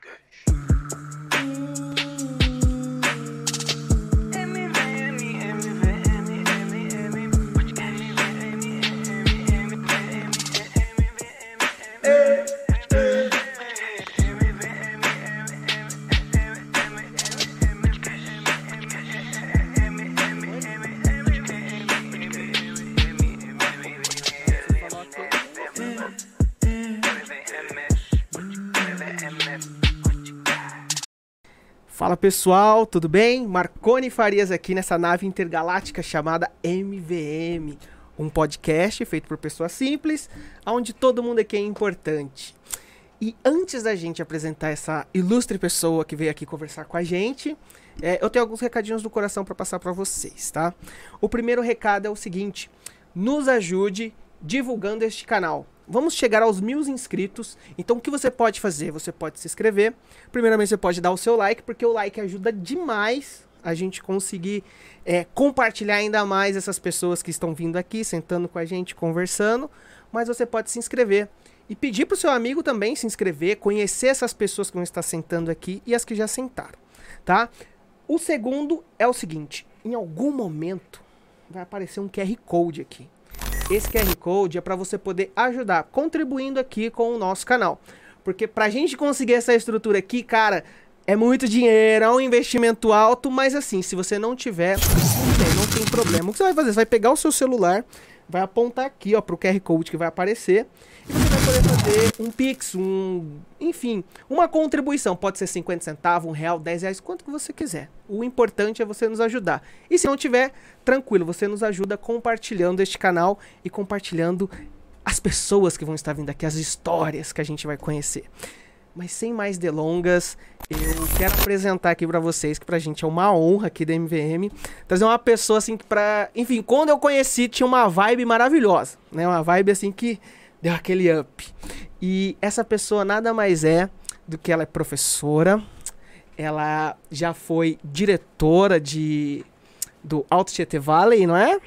Fala pessoal, tudo bem? Marconi Farias aqui nessa nave intergaláctica chamada MVM, um podcast feito por pessoas simples, onde todo mundo aqui é importante. E antes da gente apresentar essa ilustre pessoa que veio aqui conversar com a gente, é, eu tenho alguns recadinhos do coração para passar para vocês, tá? O primeiro recado é o seguinte: nos ajude divulgando este canal. Vamos chegar aos mil inscritos. Então, o que você pode fazer? Você pode se inscrever. Primeiramente, você pode dar o seu like, porque o like ajuda demais a gente conseguir é, compartilhar ainda mais essas pessoas que estão vindo aqui, sentando com a gente, conversando. Mas você pode se inscrever. E pedir para o seu amigo também se inscrever, conhecer essas pessoas que vão estar sentando aqui e as que já sentaram, tá? O segundo é o seguinte: em algum momento vai aparecer um QR Code aqui. Esse QR Code é para você poder ajudar contribuindo aqui com o nosso canal. Porque para a gente conseguir essa estrutura aqui, cara, é muito dinheiro, é um investimento alto, mas assim, se você não tiver, não tem problema. O que você vai fazer? Você vai pegar o seu celular, vai apontar aqui, ó, pro QR Code que vai aparecer e você vai poder fazer um Pix, um, enfim, uma contribuição. Pode ser 50 centavos, um real, 10 reais, quanto que você quiser. O importante é você nos ajudar. E se não tiver, tranquilo, você nos ajuda compartilhando este canal e compartilhando as pessoas que vão estar vindo aqui, as histórias que a gente vai conhecer. Mas sem mais delongas, eu quero apresentar aqui para vocês que pra gente é uma honra aqui da MVM trazer uma pessoa assim que para, enfim, quando eu conheci tinha uma vibe maravilhosa, né? Uma vibe assim que deu aquele up. E essa pessoa nada mais é do que ela é professora, ela já foi diretora de do Alto Tietê Valley, não é?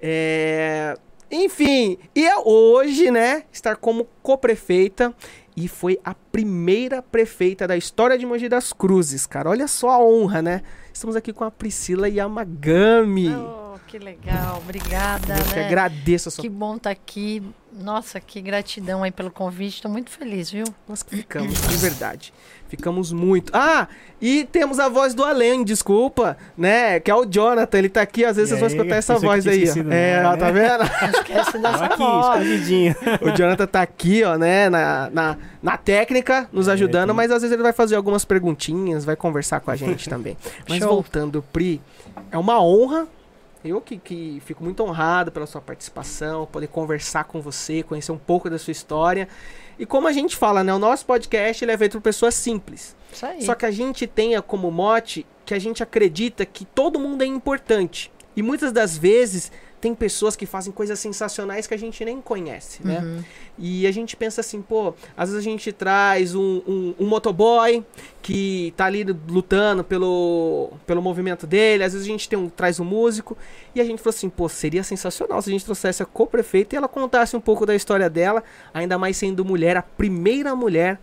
é enfim, e é hoje, né, estar como co-prefeita e foi a primeira prefeita da história de Mogi das Cruzes, cara. Olha só a honra, né? Estamos aqui com a Priscila Yamagami. Oh, que legal, obrigada. Eu né? que agradeço a sua... Que bom estar tá aqui. Nossa, que gratidão aí pelo convite. Estou muito feliz, viu? Nós que ficamos, de verdade. Ficamos muito. Ah, e temos a voz do além, desculpa, né? Que é o Jonathan. Ele tá aqui, às vezes e vocês aí, vão escutar essa voz aí. Ó. É, ó, tá vendo? Esquece dessa aqui, voz. O Jonathan tá aqui, ó, né? Na, na, na técnica, nos é, ajudando, é, mas às vezes ele vai fazer algumas perguntinhas, vai conversar com a gente também. Mas Show. voltando, Pri, é uma honra eu que, que fico muito honrado pela sua participação, poder conversar com você, conhecer um pouco da sua história. E como a gente fala, né? O nosso podcast ele é feito por pessoas simples. Isso aí. Só que a gente tenha como mote que a gente acredita que todo mundo é importante. E muitas das vezes tem pessoas que fazem coisas sensacionais que a gente nem conhece, né? Uhum. E a gente pensa assim, pô, às vezes a gente traz um, um, um, motoboy que tá ali lutando pelo, pelo movimento dele, às vezes a gente tem um, traz um músico, e a gente falou assim, pô, seria sensacional se a gente trouxesse a co-prefeita e ela contasse um pouco da história dela, ainda mais sendo mulher, a primeira mulher,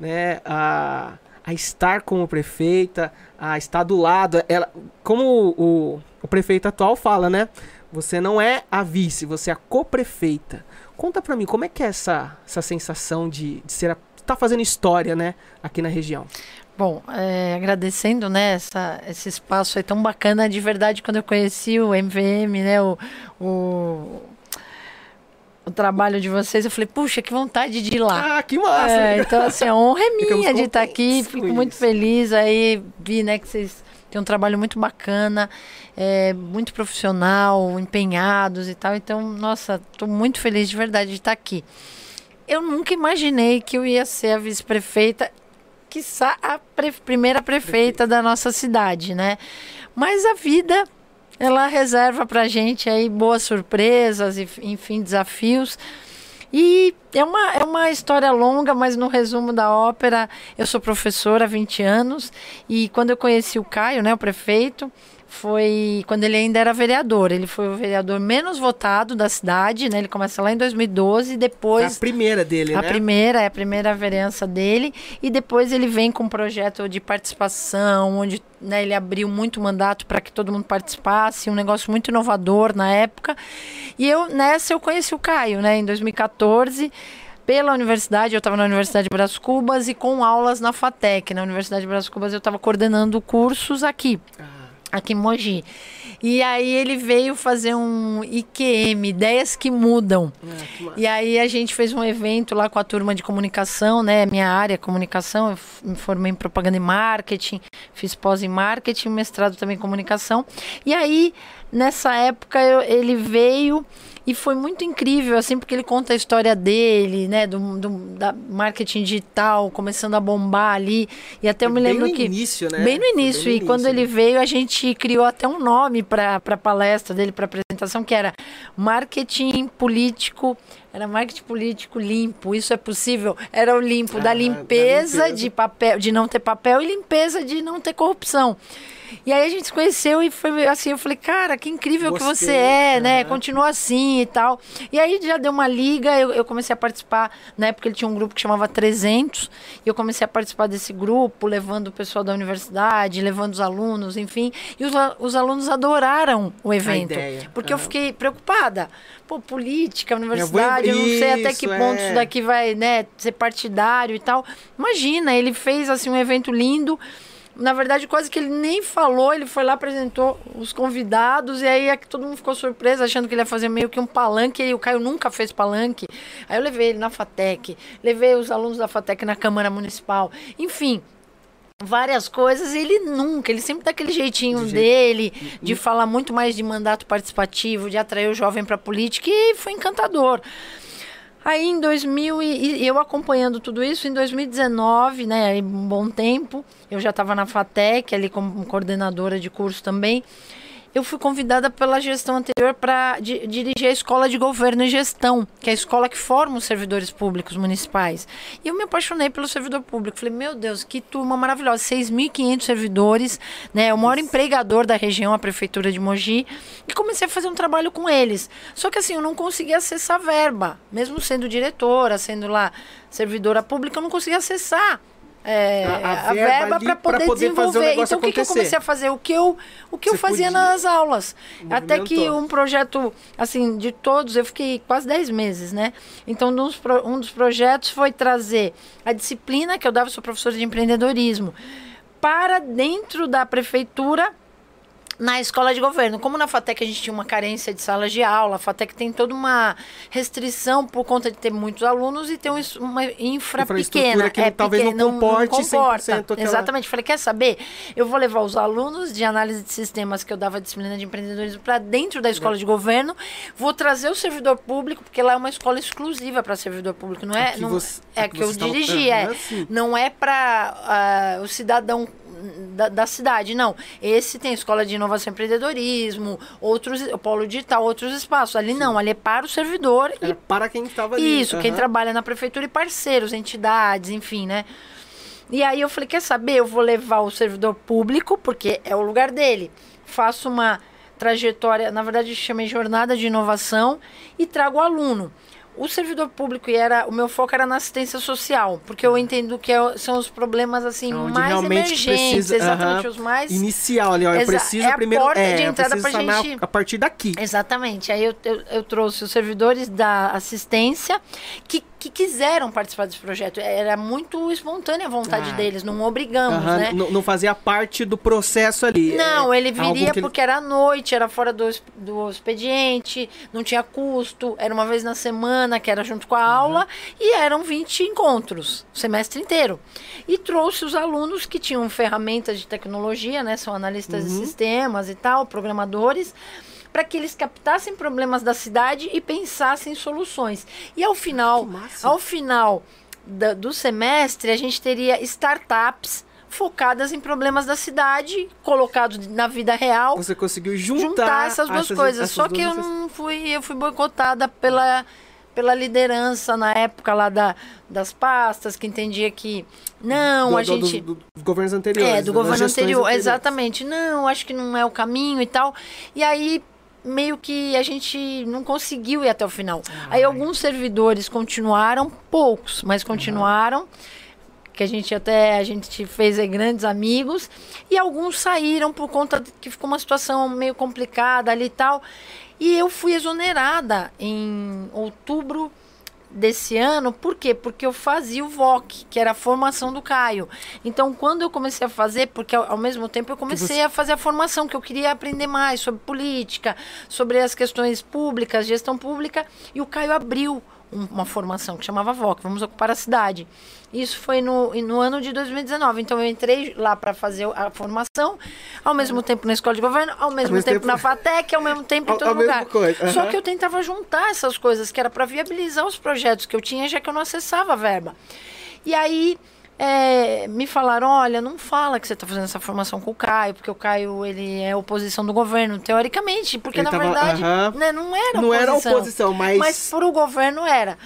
né, a, a estar como prefeita, a estar do lado, ela, como o, o, o prefeito atual fala, né? Você não é a vice, você é a co-prefeita. Conta pra mim, como é que é essa, essa sensação de, de ser a, tá fazendo história, né, aqui na região? Bom, é, agradecendo, né, essa, esse espaço é tão bacana. De verdade, quando eu conheci o MVM, né, o, o, o trabalho de vocês, eu falei, puxa, que vontade de ir lá. Ah, que massa! É, então, assim, a honra é minha de estar aqui. Fico muito feliz. Aí vi, né, que vocês têm um trabalho muito bacana é, muito profissional, empenhados e tal. Então, nossa, estou muito feliz de verdade de estar aqui. Eu nunca imaginei que eu ia ser a vice-prefeita, que a pre primeira prefeita da nossa cidade, né? Mas a vida, ela reserva para gente aí boas surpresas e, enfim, desafios. E é uma, é uma história longa, mas no resumo da ópera, eu sou professora há 20 anos e quando eu conheci o Caio, né, o prefeito, foi quando ele ainda era vereador. Ele foi o vereador menos votado da cidade, né? Ele começa lá em 2012 e depois... A primeira dele, a né? A primeira, é a primeira vereança dele. E depois ele vem com um projeto de participação, onde né, ele abriu muito mandato para que todo mundo participasse, um negócio muito inovador na época. E eu, nessa, eu conheci o Caio, né? Em 2014 pela universidade, eu estava na Universidade de Bras Cubas e com aulas na FATEC. Na Universidade de Bras Cubas eu estava coordenando cursos aqui. Ah aqui em Mogi. E aí ele veio fazer um IQM, Ideias que Mudam. Ah, que e aí a gente fez um evento lá com a turma de comunicação, né? Minha área, comunicação. Eu me formei em propaganda e marketing, fiz pós em marketing, mestrado também em comunicação. E aí, nessa época, eu, ele veio e foi muito incrível, assim, porque ele conta a história dele, né? Do, do da marketing digital, começando a bombar ali. E até eu me lembro bem que. Bem no início, né? Bem no início. Bem no e quando ele né? veio, a gente criou até um nome para a palestra dele, para apresentação, que era Marketing Político. Era marketing político limpo, isso é possível. Era o limpo ah, da, limpeza da limpeza de papel, de não ter papel e limpeza de não ter corrupção. E aí a gente se conheceu e foi assim, eu falei, cara, que incrível Gostei. que você é, uhum. né? Continua assim e tal. E aí já deu uma liga, eu, eu comecei a participar, na época ele tinha um grupo que chamava 300, e eu comecei a participar desse grupo, levando o pessoal da universidade, levando os alunos, enfim. E os, os alunos adoraram o evento. Porque uhum. eu fiquei preocupada. Pô, política, universidade, eu, eu não sei até que ponto é. isso daqui vai, né, ser partidário e tal. Imagina, ele fez assim um evento lindo na verdade, quase que ele nem falou, ele foi lá, apresentou os convidados, e aí é que todo mundo ficou surpreso, achando que ele ia fazer meio que um palanque, e o Caio nunca fez palanque. Aí eu levei ele na FATEC, levei os alunos da FATEC na Câmara Municipal, enfim, várias coisas, ele nunca, ele sempre dá aquele jeitinho de dele, jeito. de falar muito mais de mandato participativo, de atrair o jovem para a política, e foi encantador. Aí em 2000 e, eu acompanhando tudo isso em 2019, né, um bom tempo, eu já estava na Fatec ali como coordenadora de curso também eu fui convidada pela gestão anterior para di dirigir a Escola de Governo e Gestão, que é a escola que forma os servidores públicos municipais. E eu me apaixonei pelo servidor público. Falei, meu Deus, que turma maravilhosa. 6.500 servidores, né? O maior empregador da região, a Prefeitura de Mogi. E comecei a fazer um trabalho com eles. Só que assim, eu não conseguia acessar verba. Mesmo sendo diretora, sendo lá servidora pública, eu não conseguia acessar é, a, a, verba, para poder, poder, desenvolver. então, o que, que, eu comecei a fazer? O que eu, o que eu fazia podia. nas aulas. Até que um projeto, assim, de todos, eu fiquei quase 10 meses, né? Então, um dos, um dos projetos foi trazer a disciplina que eu dava, sou professora de empreendedorismo, para dentro da prefeitura na escola de governo. Como na FATEC a gente tinha uma carência de salas de aula, a FATEC tem toda uma restrição por conta de ter muitos alunos e ter uma infra pequena. Que é talvez pequena, não comporte não, comporta. Aquela... Exatamente. Falei, quer saber? Eu vou levar os alunos de análise de sistemas que eu dava disciplina de empreendedorismo para dentro da escola é. de governo, vou trazer o servidor público, porque lá é uma escola exclusiva para servidor público, não é? Não, você, é que eu dirigi, é. Assim. Não é para uh, ah, o cidadão da, da, cidade. Não, esse tem escola de inovação e empreendedorismo, outros, o polo digital, outros espaços. Ali Sim. não, ali é para o servidor. É e para quem estava ali. Isso, uhum. quem trabalha na prefeitura e parceiros, entidades, enfim, né? E aí eu falei, quer saber? Eu vou levar o servidor público, porque é o lugar dele. Faço uma trajetória, na verdade chamei jornada de inovação e trago o aluno o servidor público e era o meu foco era na assistência social, porque eu entendo que é, são os problemas assim Onde mais emergentes, precisa, exatamente uh -huh, os mais inicial ali, ó, eu preciso é primeiro é, de entrada pra gente a partir daqui. Exatamente. Aí eu, eu, eu trouxe os servidores da assistência que que quiseram participar desse projeto. Era muito espontânea a vontade ah. deles, não obrigamos, né? Não fazia parte do processo ali. Não, é, ele viria porque ele... era à noite, era fora do, do expediente, não tinha custo, era uma vez na semana, que era junto com a uhum. aula, e eram 20 encontros, o semestre inteiro. E trouxe os alunos que tinham ferramentas de tecnologia, né? São analistas uhum. de sistemas e tal, programadores para que eles captassem problemas da cidade e pensassem em soluções. E ao final, ao final da, do semestre, a gente teria startups focadas em problemas da cidade, colocados na vida real. Você conseguiu juntar, juntar essas duas essas, coisas. Essas Só duas que eu não fui, eu fui boicotada pela pela liderança na época lá da, das pastas, que entendia que não, do, a gente. Do, do, dos governos anteriores. É, do governo anterior, exatamente. Não, acho que não é o caminho e tal. E aí meio que a gente não conseguiu ir até o final. Ai. Aí alguns servidores continuaram, poucos, mas continuaram. Uhum. Que a gente até a gente fez grandes amigos e alguns saíram por conta que ficou uma situação meio complicada ali e tal. E eu fui exonerada em outubro desse ano, por quê? Porque eu fazia o VOC, que era a formação do Caio. Então, quando eu comecei a fazer, porque ao, ao mesmo tempo eu comecei você... a fazer a formação, que eu queria aprender mais sobre política, sobre as questões públicas, gestão pública, e o Caio abriu uma formação que chamava VOC, Vamos Ocupar a Cidade. Isso foi no, no ano de 2019. Então eu entrei lá para fazer a formação, ao mesmo tempo na escola de governo, ao mesmo, ao mesmo tempo, tempo, na FATEC, ao mesmo tempo em todo lugar. Uhum. Só que eu tentava juntar essas coisas, que era para viabilizar os projetos que eu tinha, já que eu não acessava a verba. E aí é, me falaram, olha, não fala que você está fazendo essa formação com o Caio, porque o Caio ele é oposição do governo, teoricamente, porque ele na tava, verdade uh -huh. né, não era oposição. Não era oposição, mas... Mas para o governo era.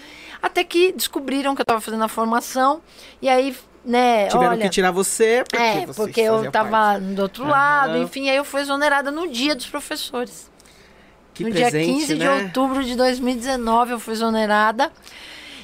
Até que descobriram que eu estava fazendo a formação, e aí né, Tiveram olha, que tirar você porque É, porque eu estava do outro uhum. lado, enfim, aí eu fui exonerada no dia dos professores. Que no presente, dia 15 né? de outubro de 2019 eu fui exonerada.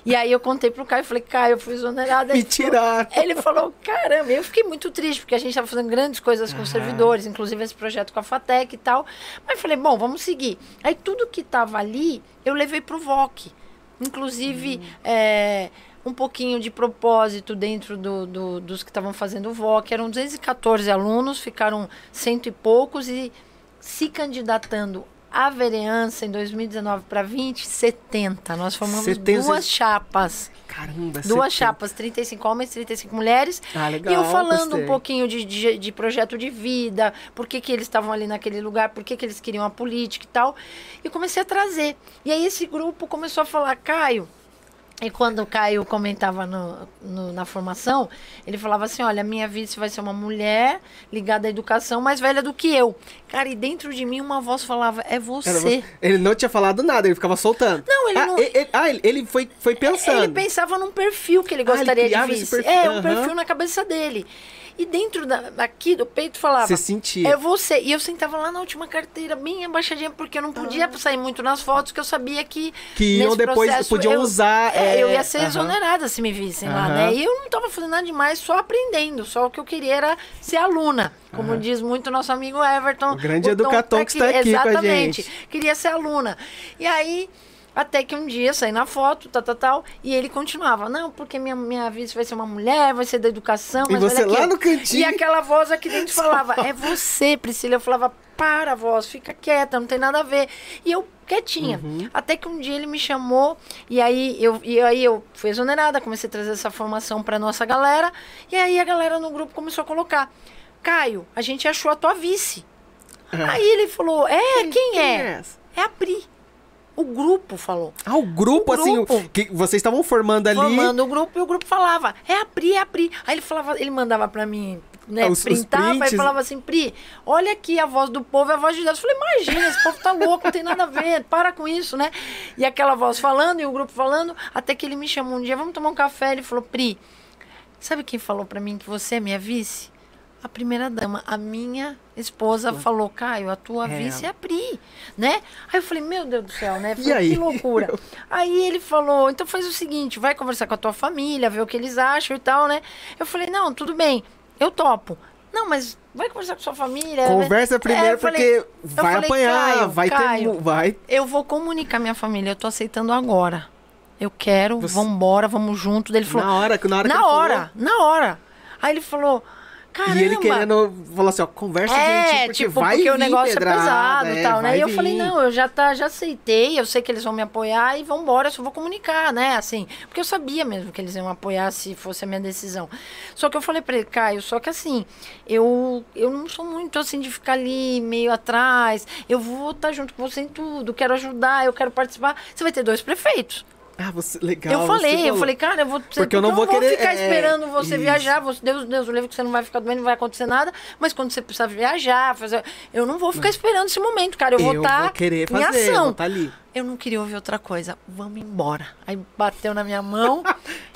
E aí eu contei pro Caio, falei, Caio, eu fui exonerada. Me tirar. Ele falou, caramba, eu fiquei muito triste, porque a gente estava fazendo grandes coisas com os servidores, inclusive esse projeto com a FATEC e tal. Mas falei, bom, vamos seguir. Aí tudo que estava ali, eu levei pro VOC. Inclusive, hum. é, um pouquinho de propósito dentro do, do dos que estavam fazendo o VOC. Eram 214 alunos, ficaram cento e poucos e se candidatando a vereança em 2019 para 20, 70. Nós formamos 70... duas chapas. Caramba, Duas 70. chapas, 35 homens, 35 mulheres. Ah, legal. E eu falando gostei. um pouquinho de, de, de, projeto de vida, por que, que eles estavam ali naquele lugar, por que, que eles queriam a política e tal. E comecei a trazer. E aí esse grupo começou a falar, Caio, e quando o Caio comentava no, no, na formação, ele falava assim: Olha, minha vice vai ser uma mulher ligada à educação, mais velha do que eu. Cara, e dentro de mim uma voz falava: É você. Ele não tinha falado nada, ele ficava soltando. Não, ele ah, não. Ele, ah, ele foi, foi pensando. Ele pensava num perfil que ele gostaria ah, ele de vice. É, um uhum. perfil na cabeça dele. E dentro da, daqui do peito falava. Você sentia. É você. E eu sentava lá na última carteira, bem abaixadinha, porque eu não podia ah. sair muito nas fotos, que eu sabia que. Que iam depois, processo, podiam eu, usar. É, é, eu ia ser uh -huh. exonerada se me vissem uh -huh. lá, né? E eu não estava fazendo nada demais, só aprendendo. Só o que eu queria era ser aluna. Como uh -huh. diz muito nosso amigo Everton. O grande o educator que está aqui Exatamente. com a gente. Queria ser aluna. E aí. Até que um dia saí na foto, tal, tal, tal, e ele continuava, não, porque minha, minha vice vai ser uma mulher, vai ser da educação. E você lá no cantinho. E aquela voz aqui dentro falava, é você, Priscila. Eu falava, para, voz, fica quieta, não tem nada a ver. E eu quietinha. Uhum. Até que um dia ele me chamou e aí eu, e aí eu fui exonerada, comecei a trazer essa formação para nossa galera. E aí a galera no grupo começou a colocar: Caio, a gente achou a tua vice. Uhum. Aí ele falou: É, quem, quem é? é? É a Pri. O grupo falou. Ah, o grupo, o assim, grupo. assim, que vocês estavam formando ali. Formando o grupo e o grupo falava, é a Pri, é a Pri. Aí ele falava, ele mandava para mim, né, os, printava os e falava assim, Pri, olha aqui a voz do povo, é a voz de Deus. Eu falei, imagina, esse povo tá louco, não tem nada a ver, para com isso, né? E aquela voz falando e o grupo falando, até que ele me chamou um dia, vamos tomar um café. Ele falou, Pri, sabe quem falou para mim que você é minha vice? A primeira dama, a minha esposa falou, Caio, a tua é. vice é a Pri, né? Aí eu falei, meu Deus do céu, né? Falei, e aí? Que loucura. aí ele falou, então faz o seguinte, vai conversar com a tua família, ver o que eles acham e tal, né? Eu falei, não, tudo bem, eu topo. Não, mas vai conversar com sua família. Conversa primeiro, é, falei, porque vai falei, apanhar, Caio, vai Caio, ter. Vai. Eu vou comunicar minha família, eu tô aceitando agora. Eu quero, Você... vambora, vamos junto. Ele falou. Na hora, na hora Na hora, falou... na hora. Aí ele falou. Caramba. E ele querendo falar assim, ó, conversa, é, gente, porque tipo, vai porque o negócio pedrada, é pesado e é, tal, né? E eu vir. falei, não, eu já tá, já aceitei, eu sei que eles vão me apoiar e vão embora, eu só vou comunicar, né? Assim, porque eu sabia mesmo que eles iam apoiar se fosse a minha decisão. Só que eu falei para ele, Caio, só que assim, eu eu não sou muito assim de ficar ali meio atrás. Eu vou estar tá junto com você em tudo, quero ajudar, eu quero participar. Você vai ter dois prefeitos. Ah, você, legal. Eu falei, eu falei, cara, eu vou, porque, porque eu não vou, vou querer, ficar é, esperando você isso. viajar. Você, Deus, Deus, o livro que você não vai ficar doente, não vai acontecer nada. Mas quando você precisar viajar, fazer, eu não vou ficar esperando esse momento, cara. Eu, eu vou estar vou querer em fazer, ação. Vou estar ali. Eu não queria ouvir outra coisa. Vamos embora. Aí bateu na minha mão.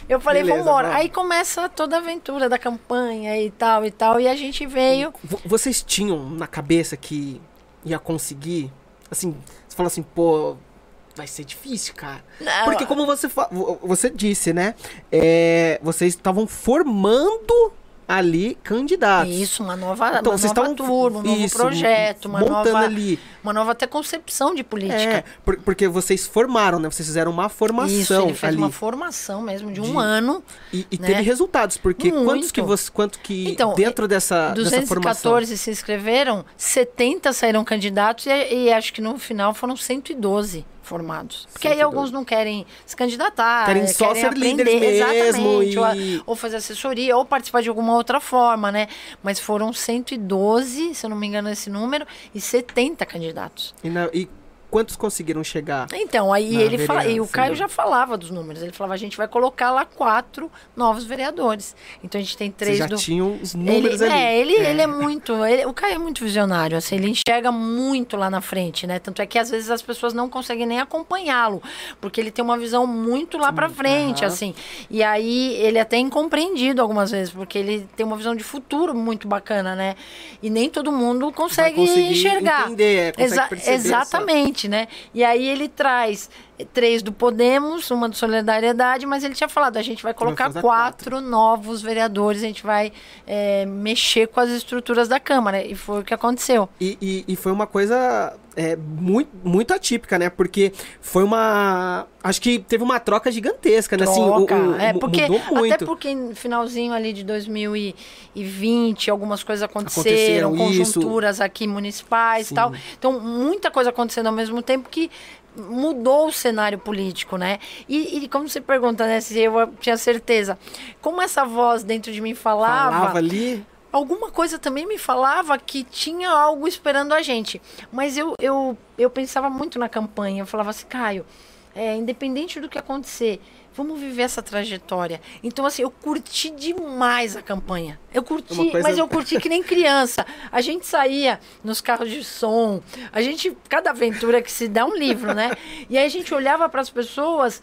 Eu falei, Beleza, vamos embora. Aí começa toda a aventura da campanha e tal e tal. E a gente veio. Vocês tinham na cabeça que ia conseguir? Assim, você falou assim, pô, vai ser difícil, cara. Não, Porque como você, você disse, né? é, vocês estavam formando ali candidatos. Isso, uma nova, Então, uma vocês nova estavam turma, um novo isso, projeto, uma montando nova, ali. uma nova até concepção de política. É, por- porque vocês formaram, né? Vocês fizeram uma formação Isso, ele fez ali. uma formação mesmo de um De- ano. E, e né? teve resultados, porque quantos Muito. que você, quanto que Então, dentro dessa, dessa formação? 214 se inscreveram, 70 saíram candidatos e, e acho que no final foram 112 formados. Porque aí 112. alguns não querem se candidatar, Querem só ser aprender, mesmo exatamente, ou, e- ou fazer assessoria, ou participar de alguma outra forma, né? Mas foram 112, se eu não me engano esse número, e 70 candidatos. E, na- e quantos conseguiram chegar? Então, aí ele fala, e o Caio né? já falava dos números. Ele falava, a gente vai colocar lá quatro novos vereadores. Então a gente tem três já do. tinham os Ele, números ali. é, ele, ele é muito. ele- o Caio é muito visionário, assim, ele enxerga muito lá na frente, né? Tanto é que às vezes as pessoas não conseguem nem acompanhá-lo, porque ele tem uma visão muito lá pra frente, aham. assim. E aí ele é até incompreendido algumas vezes, porque ele tem uma visão de futuro muito bacana, né? E nem todo mundo consegue enxergar. entender, é, consegue Exa- perceber exatamente, né? E aí ele traz três do Podemos, uma do Solidariedade, mas ele tinha falado, a gente vai colocar fazer quatro, novos vereadores, a gente vai é, mexer com as estruturas da Câmara. E foi o que aconteceu. E, e- e foi uma coisa é, muito, muito atípica, né? Porque foi uma. Acho que teve uma troca gigantesca, né? Assim, o- Troca. o- é, mu- porque, mudou muito. Até porque no finalzinho ali de 2020, algumas coisas Aconteceram, aconteceram, isso. conjunturas aqui municipais e tal. Então, muita coisa acontecendo ao mesmo tempo que mudou o cenário político, né? E, e como você pergunta, né, se eu tinha certeza, como essa voz dentro de mim falava, Falava ali. alguma coisa também me falava que tinha algo esperando a gente. Mas eu, eu, eu pensava muito na campanha. Eu falava assim, Caio, é, independente do que acontecer, vamos viver essa trajetória. Então, assim, eu curti demais a campanha. Eu curti, coisa- mas eu curti que nem criança. A gente saía nos carros de som, a gente, cada aventura que se dá um livro, né? E aí a gente olhava para as pessoas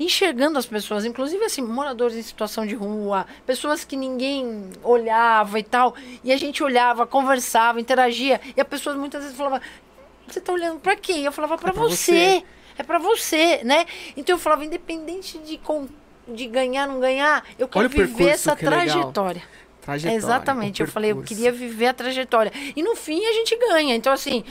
enxergando as pessoas, inclusive assim, moradores em situação de rua, pessoas que ninguém olhava e tal, e a gente olhava, conversava, interagia, e a pessoa muitas vezes falava: "Você tá olhando para quê?" E eu falava: "Para É você". você. É para você, né? Então eu falava, independente de com- de ganhar não ganhar, eu quero Olha viver essa que legal. trajetória. Trajetória. Exatamente. Eu falei, eu queria viver a trajetória. E no fim a gente ganha. Então, assim,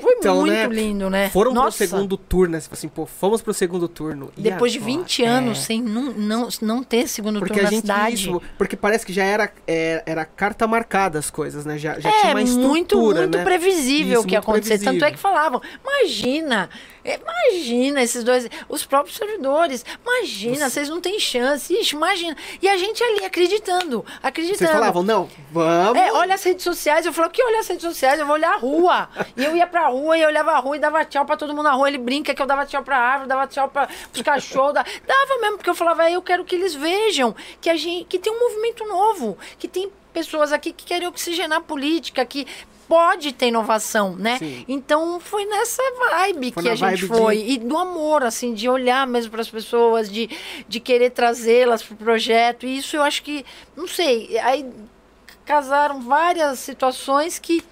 foi Então, muito né, lindo, né? Foram Nossa, pro segundo turno, né? Você assim, pô, fomos pro segundo turno. Depois de agora? 20 anos É. sem não, não, não ter segundo Porque turno a na gente cidade. isso, porque parece que já era, é, era carta marcada as coisas, né? Já, já é, tinha uma estrutura, muito, muito né? previsível o que ia acontecer. Tanto é que falavam, imagina, é, imagina esses dois, os próprios servidores, imagina, vocês não têm chance, ixi, imagina. E a gente ali acreditando, acreditando. Vocês falavam, não, vamos. É, olha as redes sociais. Eu falava, que olha as redes sociais? Eu vou olhar a rua. E eu ia pra rua e eu olhava a rua e dava tchau pra todo mundo na rua. Ele brinca que eu dava tchau pra árvore, dava tchau pra, pros cachorros. da- Dava mesmo, porque eu falava, "É, eu quero que eles vejam que, a gente, que tem um movimento novo, que tem pessoas aqui que querem oxigenar a política, que pode ter inovação, né? Sim. Então foi nessa vibe Foi que a gente foi. de- E do amor, assim, de olhar mesmo para as pessoas, de, de querer trazê-las pro projeto. E isso eu acho que, não sei, aí casaram várias situações que,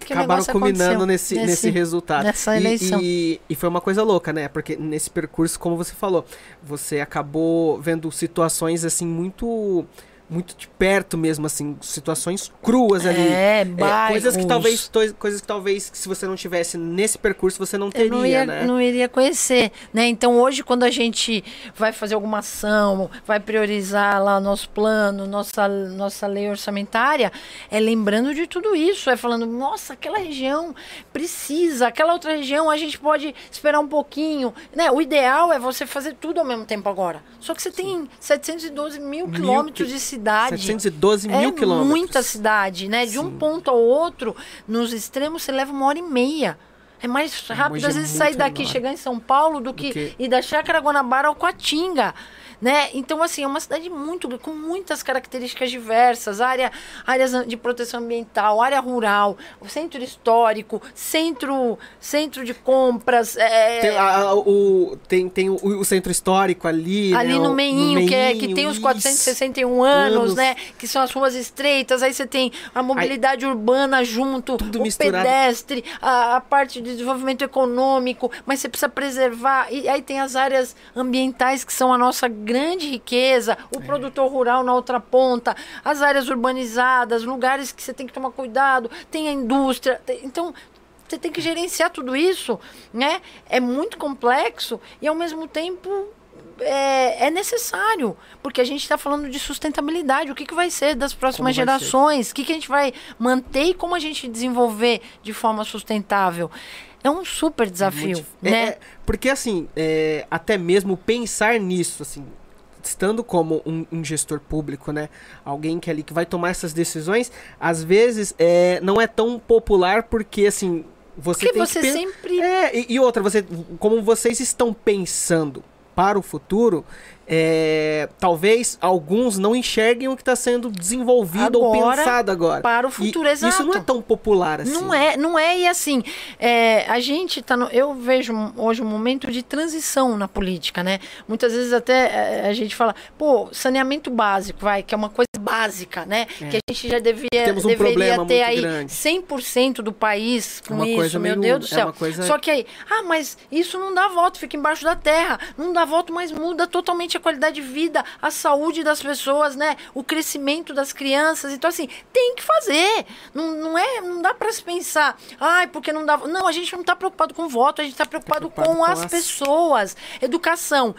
que acabaram combinando aconteceu nesse, nesse, resultado. nessa E- eleição. E, e foi uma coisa louca, né? Porque nesse percurso, como você falou, você acabou vendo situações assim muito muito de perto mesmo, assim, situações cruas ali. É, coisas que bairros. talvez coisas que talvez se você não tivesse nesse percurso você não teria, não ia, né? não iria conhecer, né? Então hoje quando a gente vai fazer alguma ação, vai priorizar lá nosso plano, nossa nossa lei orçamentária, é lembrando de tudo isso, é falando, nossa, aquela região precisa, aquela outra região a gente pode esperar um pouquinho, né? O ideal é você fazer tudo ao mesmo tempo agora. Só que você tem 712 mil Mil quilômetros qui- de cidade. 712 mil é quilômetros. muita cidade, né? De um Sim. ponto ao outro, nos extremos, você leva uma hora e meia. É mais rápido, às vezes, sair daqui, e chegar em São Paulo, do que, do que... ir da Chácara Guanabara ao Coatinga né? Então, assim, é uma cidade muito com muitas características diversas, área, áreas de proteção ambiental, área rural, centro histórico, centro, centro de compras. É... Tem, a, o, tem, tem o, o, centro histórico ali, Ali né? no, meinho, que, é, que tem os 461 anos, anos, né? Que são as ruas estreitas, aí você tem a mobilidade aí, urbana junto, o misturado. pedestre, a, a parte de desenvolvimento econômico, mas você precisa preservar. E aí tem as áreas ambientais que são a nossa grande riqueza, o é. produtor rural na outra ponta, as áreas urbanizadas, lugares que você tem que tomar cuidado, tem a indústria. Tem, então, você tem que gerenciar tudo isso, né? É muito complexo e ao mesmo tempo é, é, necessário, porque a gente está falando de sustentabilidade. O que, que vai ser das próximas gerações? O que, que a gente vai manter e como a gente desenvolver de forma sustentável? É um super desafio, é, né? É, porque assim, é, até mesmo pensar nisso, assim, estando como um, um, gestor público, né? Alguém que é ali que vai tomar essas decisões, às vezes é, não é tão popular porque assim você porque tem você que sempre é e, e outra você como vocês estão pensando para o futuro, é, talvez alguns não enxerguem o que está sendo desenvolvido agora, ou pensado agora. Para o futuro, e, exato. Isso não é tão popular assim. Não é, não é. E assim, é, a gente está Eu vejo hoje um momento de transição na política, né? Muitas vezes até é, a gente fala, pô, saneamento básico, vai, que é uma coisa básica, né? É. Que a gente já devia, Temos um deveria ter aí grande. 100% do país com é isso, meu Deus do é céu. Coisa... Só que aí, ah, mas isso não dá voto, fica embaixo da terra. Não dá voto, mas muda totalmente a qualidade de vida, a saúde das pessoas, né? O crescimento das crianças. Então, assim, tem que fazer. Não, não é, não dá para se pensar, ai, porque não dá. Não, a gente não está preocupado com voto, a gente está preocupado, tá preocupado, com, com as, as pessoas. Educação.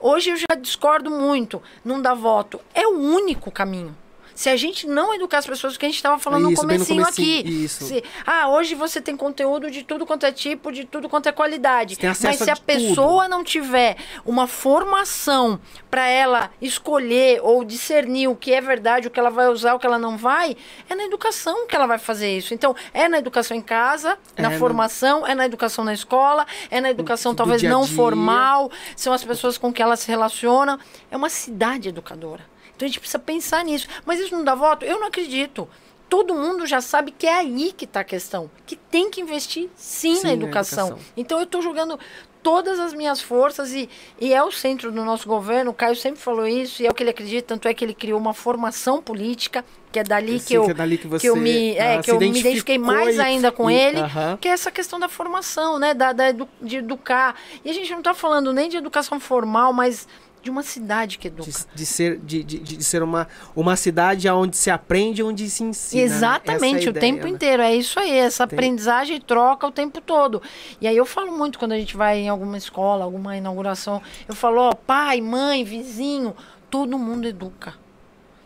Hoje eu já discordo muito. Não dá voto. É o único caminho. Se a gente não educar as pessoas, o que a gente estava falando isso, no, comecinho no comecinho aqui. Isso. Se, ah, hoje você tem conteúdo de tudo quanto é tipo, de tudo quanto é qualidade. Mas se a pessoa tudo. não tiver uma formação para ela escolher ou discernir o que é verdade, o que ela vai usar, o que ela não vai, é na educação que ela vai fazer isso. Então, é na educação em casa, é na formação, no... é na educação na escola, é na educação do, talvez do dia -dia. não formal, são as pessoas com que ela se relaciona. É uma cidade educadora. Então a gente precisa pensar nisso. Mas isso não dá voto? Eu não acredito. Todo mundo já sabe que é aí que está a questão. Que tem que investir sim, sim na, educação. na, educação. Então eu estou jogando todas as minhas forças e, e é o centro do nosso governo. O Caio sempre falou isso e é o que ele acredita. Tanto é que ele criou uma formação política que é dali que, eu, que, é dali que, que eu me é, ah, que eu me identifiquei mais e, ainda com e, ele, uh -huh. que é essa questão da formação, né, da, da de educar. E a gente não está falando nem de educação formal, mas de uma cidade que educa. De, de ser, de, de, de, ser uma, uma cidade onde se aprende, onde se ensina. Né? Exatamente, né? o ideia, tempo né? inteiro. É isso aí, essa Tem... aprendizagem troca o tempo todo. E aí eu falo muito quando a gente vai em alguma escola, alguma inauguração, eu falo, ó, pai, mãe, vizinho, todo mundo educa.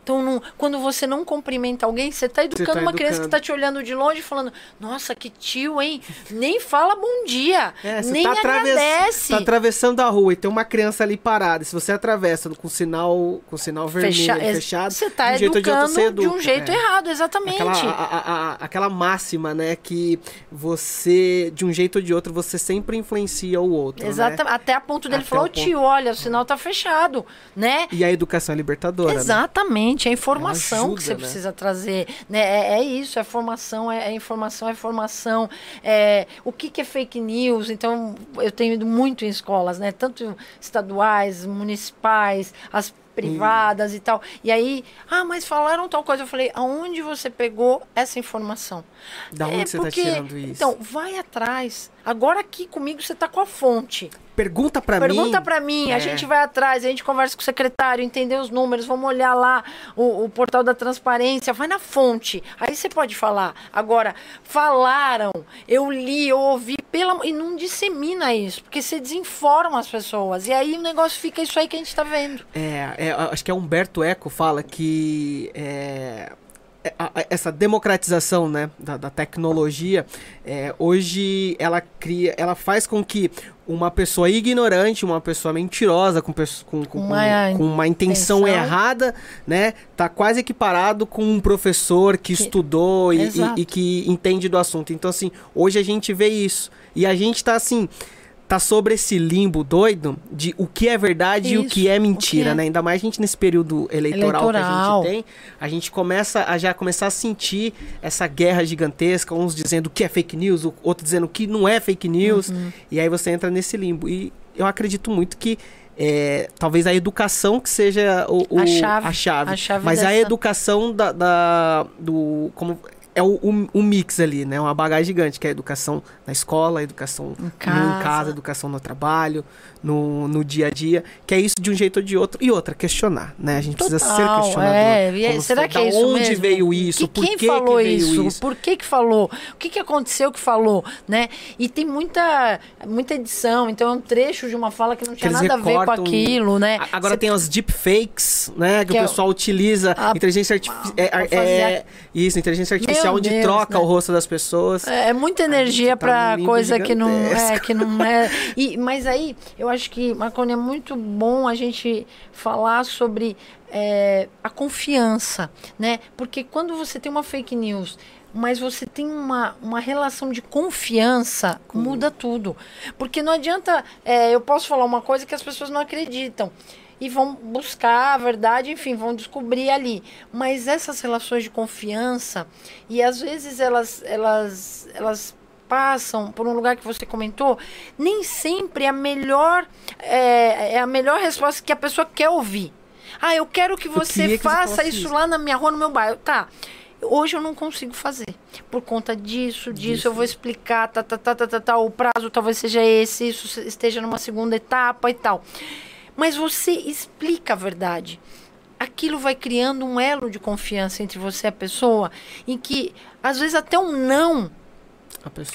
Então, não, quando você não cumprimenta alguém, você está educando tá uma educando. criança que está te olhando de longe falando: Nossa, que tio, hein? Nem fala bom dia, é, nem tá agradece. Está atravessando a rua e tem uma criança ali parada. Se você atravessa com sinal, com sinal vermelho Fecha, fechado, você está educando de, de um jeito é. errado, exatamente. Aquela, a, a, aquela máxima, né? Que você, de um jeito ou de outro, você sempre influencia o outro. Exatamente. Né? Até a ponto dele Até falar: Tio, olha, o sinal está fechado, né? E a educação é libertadora. Né? Exatamente. Né? Exatamente, é informação ajuda, que você né? precisa trazer. Né? É, é, isso, é formação, é, é informação, é formação. É, o que, que, é fake news? Então, eu tenho ido muito em escolas, né? Tanto estaduais, municipais, as privadas hum. e tal. E aí, ah, mas falaram tal coisa. Eu falei, aonde você pegou essa informação? Da onde é você está tirando isso? Então, vai atrás. Agora aqui comigo você está com a fonte. Pergunta para mim. Pergunta para mim. É. A gente vai atrás, a gente conversa com o secretário, entender os números, vamos olhar lá o, o, portal da transparência, vai na fonte. Aí você pode falar. Agora, falaram, eu li, eu ouvi, pela, e não dissemina isso, porque você desinforma as pessoas. E aí o negócio fica isso aí que a gente está vendo. É, é, acho que é Humberto Eco fala que. É, essa democratização né, da, da tecnologia, é, hoje ela cria, ela faz com que uma pessoa ignorante, uma pessoa mentirosa, com, com, com, uma, com uma intenção, errada, né? Tá quase equiparado com um professor que, que... estudou e, e, e, que entende do assunto. Então, assim, hoje a gente vê isso. E a gente tá assim tá sobre esse limbo doido de o que é verdade Isso, e o que é mentira, que é. né? Ainda mais a gente nesse período eleitoral, eleitoral, que a gente tem, a gente começa a já começar a sentir essa guerra gigantesca, uns dizendo que é fake news, outros dizendo que não é fake news, uhum. e aí você entra nesse limbo. E eu acredito muito que é, talvez a educação que seja o, o a, chave, a, chave, a chave. Mas dessa... a educação da, da, do. Como, é o, mix ali, né? Uma bagagem gigante, que é a educação na escola, a educação em casa, em casa educação no trabalho, no, no dia a dia, que é isso de um jeito ou de outro. E outra, questionar, né? A gente Total, precisa ser questionador. É. é será que é isso onde mesmo? veio isso? Que, Por quem que falou que isso? isso? Por que que falou? O que que aconteceu que falou, né? E tem muita, muita edição, então é um trecho de uma fala que não tinha nada a ver com aquilo, né? Agora Cê... tem os deepfakes, né? Que, que o é pessoal é... utiliza a... inteligência artificial. É, é, isso, inteligência artificial, Meu onde Deus, troca né? o rosto das pessoas. É, é muita energia para tá coisa que não é, que não é. E, mas aí, eu acho que, Marconi, é muito bom a gente falar sobre é, a confiança, né? Porque quando você tem uma fake news mas você tem uma, uma relação de confiança, muda tudo. Porque não adianta, é, eu posso falar uma coisa que as pessoas não acreditam e vão buscar a verdade, enfim, vão descobrir ali. Mas essas relações de confiança, e às vezes elas, elas, elas passam por um lugar que você comentou, nem sempre é a melhor, é, é a melhor resposta que a pessoa quer ouvir. Ah, eu quero que você eu faça que isso, isso lá na minha rua, no meu bairro. Tá. Hoje eu não consigo fazer. Por conta disso, disso, disso. eu vou explicar, tá, tá, tá, tá, tá, tá, o prazo talvez seja esse, isso esteja numa segunda etapa e tal. Mas você explica a verdade. Aquilo vai criando um elo de confiança entre você e a pessoa, em que às vezes até um não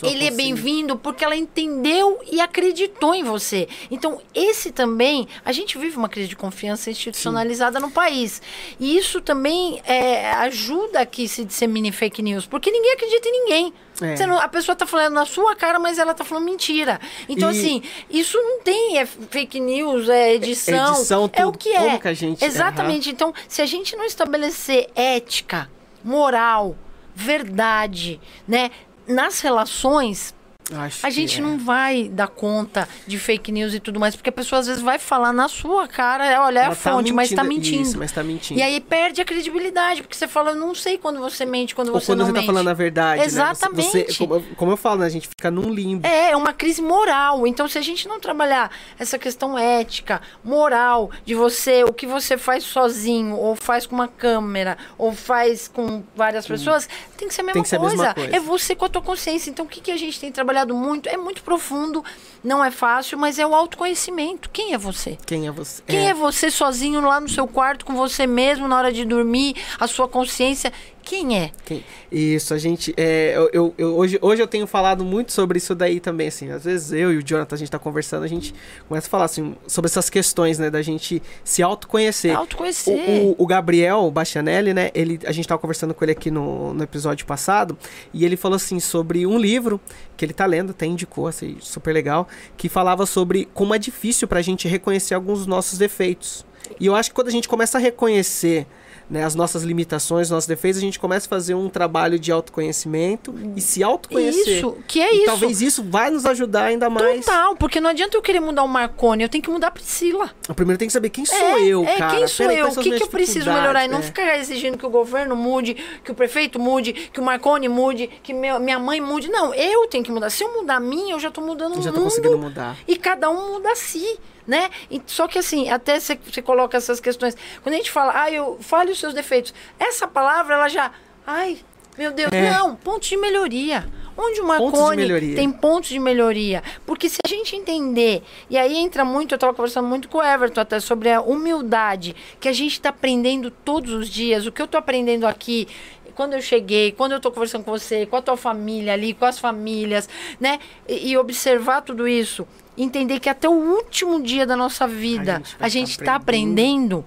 ele é bem-vindo porque ela entendeu e acreditou em você. Então, esse também, a gente vive uma crise de confiança institucionalizada Sim. no país. E isso também é, ajuda a que se dissemine fake news, porque ninguém acredita em ninguém. É. Não, a pessoa está falando na sua cara, mas ela está falando mentira. Então, e... assim, isso não tem é fake news, é edição. É, edição é o que é. Que gente... Exatamente. Uhum. Então, se a gente não estabelecer ética, moral, verdade, né? Nas relações Acho a gente é. não vai dar conta de fake news e tudo mais, porque a pessoa às vezes vai falar na sua cara, olha, é a tá fonte, tá mas está mentindo. Isso, mas tá mentindo. E aí perde a credibilidade, porque você fala, não sei quando você mente, quando você Ou quando não você tá mente. tá falando a verdade. Exatamente. Né? Você, como, como, eu falo, né? a gente fica num limbo. É, é uma crise moral. Então, se a gente não trabalhar essa questão ética, moral, de você, o que você faz sozinho, ou faz com uma câmera, ou faz com várias pessoas, hum. tem que ser a mesma, coisa. A mesma coisa. É você com a tua consciência. Então, o que, que a gente tem trabalhado? Trabalhado muito, é muito profundo, não é fácil, mas é o autoconhecimento. Quem é você? Quem é você? Quem é, é você sozinho lá no seu quarto com você mesmo na hora de dormir, a sua consciência? Quem é? Quem? Isso, a gente. É, eu, eu, hoje, hoje eu tenho falado muito sobre isso daí também, assim. Às vezes eu e o Jonathan, a gente tá conversando, a gente começa a falar assim, sobre essas questões, né? Da gente se autoconhecer. Autoconhecer. O, o, o Gabriel Bastianelli, né? Ele, a gente tava conversando com ele aqui no, no episódio passado, e ele falou assim sobre um livro que ele tá lendo, até indicou, assim, super legal, que falava sobre como é difícil pra gente reconhecer alguns dos nossos defeitos. E eu acho que quando a gente começa a reconhecer né, as nossas limitações, nossos defeitos, a gente começa a fazer um trabalho de autoconhecimento e se autoconhecer. Isso, que é isso. talvez isso vai nos ajudar ainda mais. Total, porque não adianta eu querer mudar o Marconi, eu tenho que mudar a Priscila. O primeiro tem que saber quem sou é, eu, é, cara. quem sou Pera, eu, o que, que eu preciso melhorar e não é. ficar exigindo que o governo mude, que o prefeito mude, que o Marconi mude, que meu, minha mãe mude. Não, eu tenho que mudar. Se eu mudar a minha, eu já tô mudando eu o já mundo. tô conseguindo mudar. E cada um muda a si né? E, só que assim, até você coloca essas questões. Quando a gente fala, ah, eu fale os seus defeitos, essa palavra ela já, ai, meu Deus, é. não, pontos de melhoria. Onde o Marconi tem pontos de melhoria. Porque se a gente entender, e aí entra muito, eu estava conversando muito com o Everton até sobre a humildade, que a gente está aprendendo todos os dias, o que eu estou aprendendo aqui, quando eu cheguei, quando eu estou conversando com você, com a tua família ali, com as famílias, né? E, e observar tudo isso entender que até o último dia da nossa vida a gente está aprendendo. aprendendo.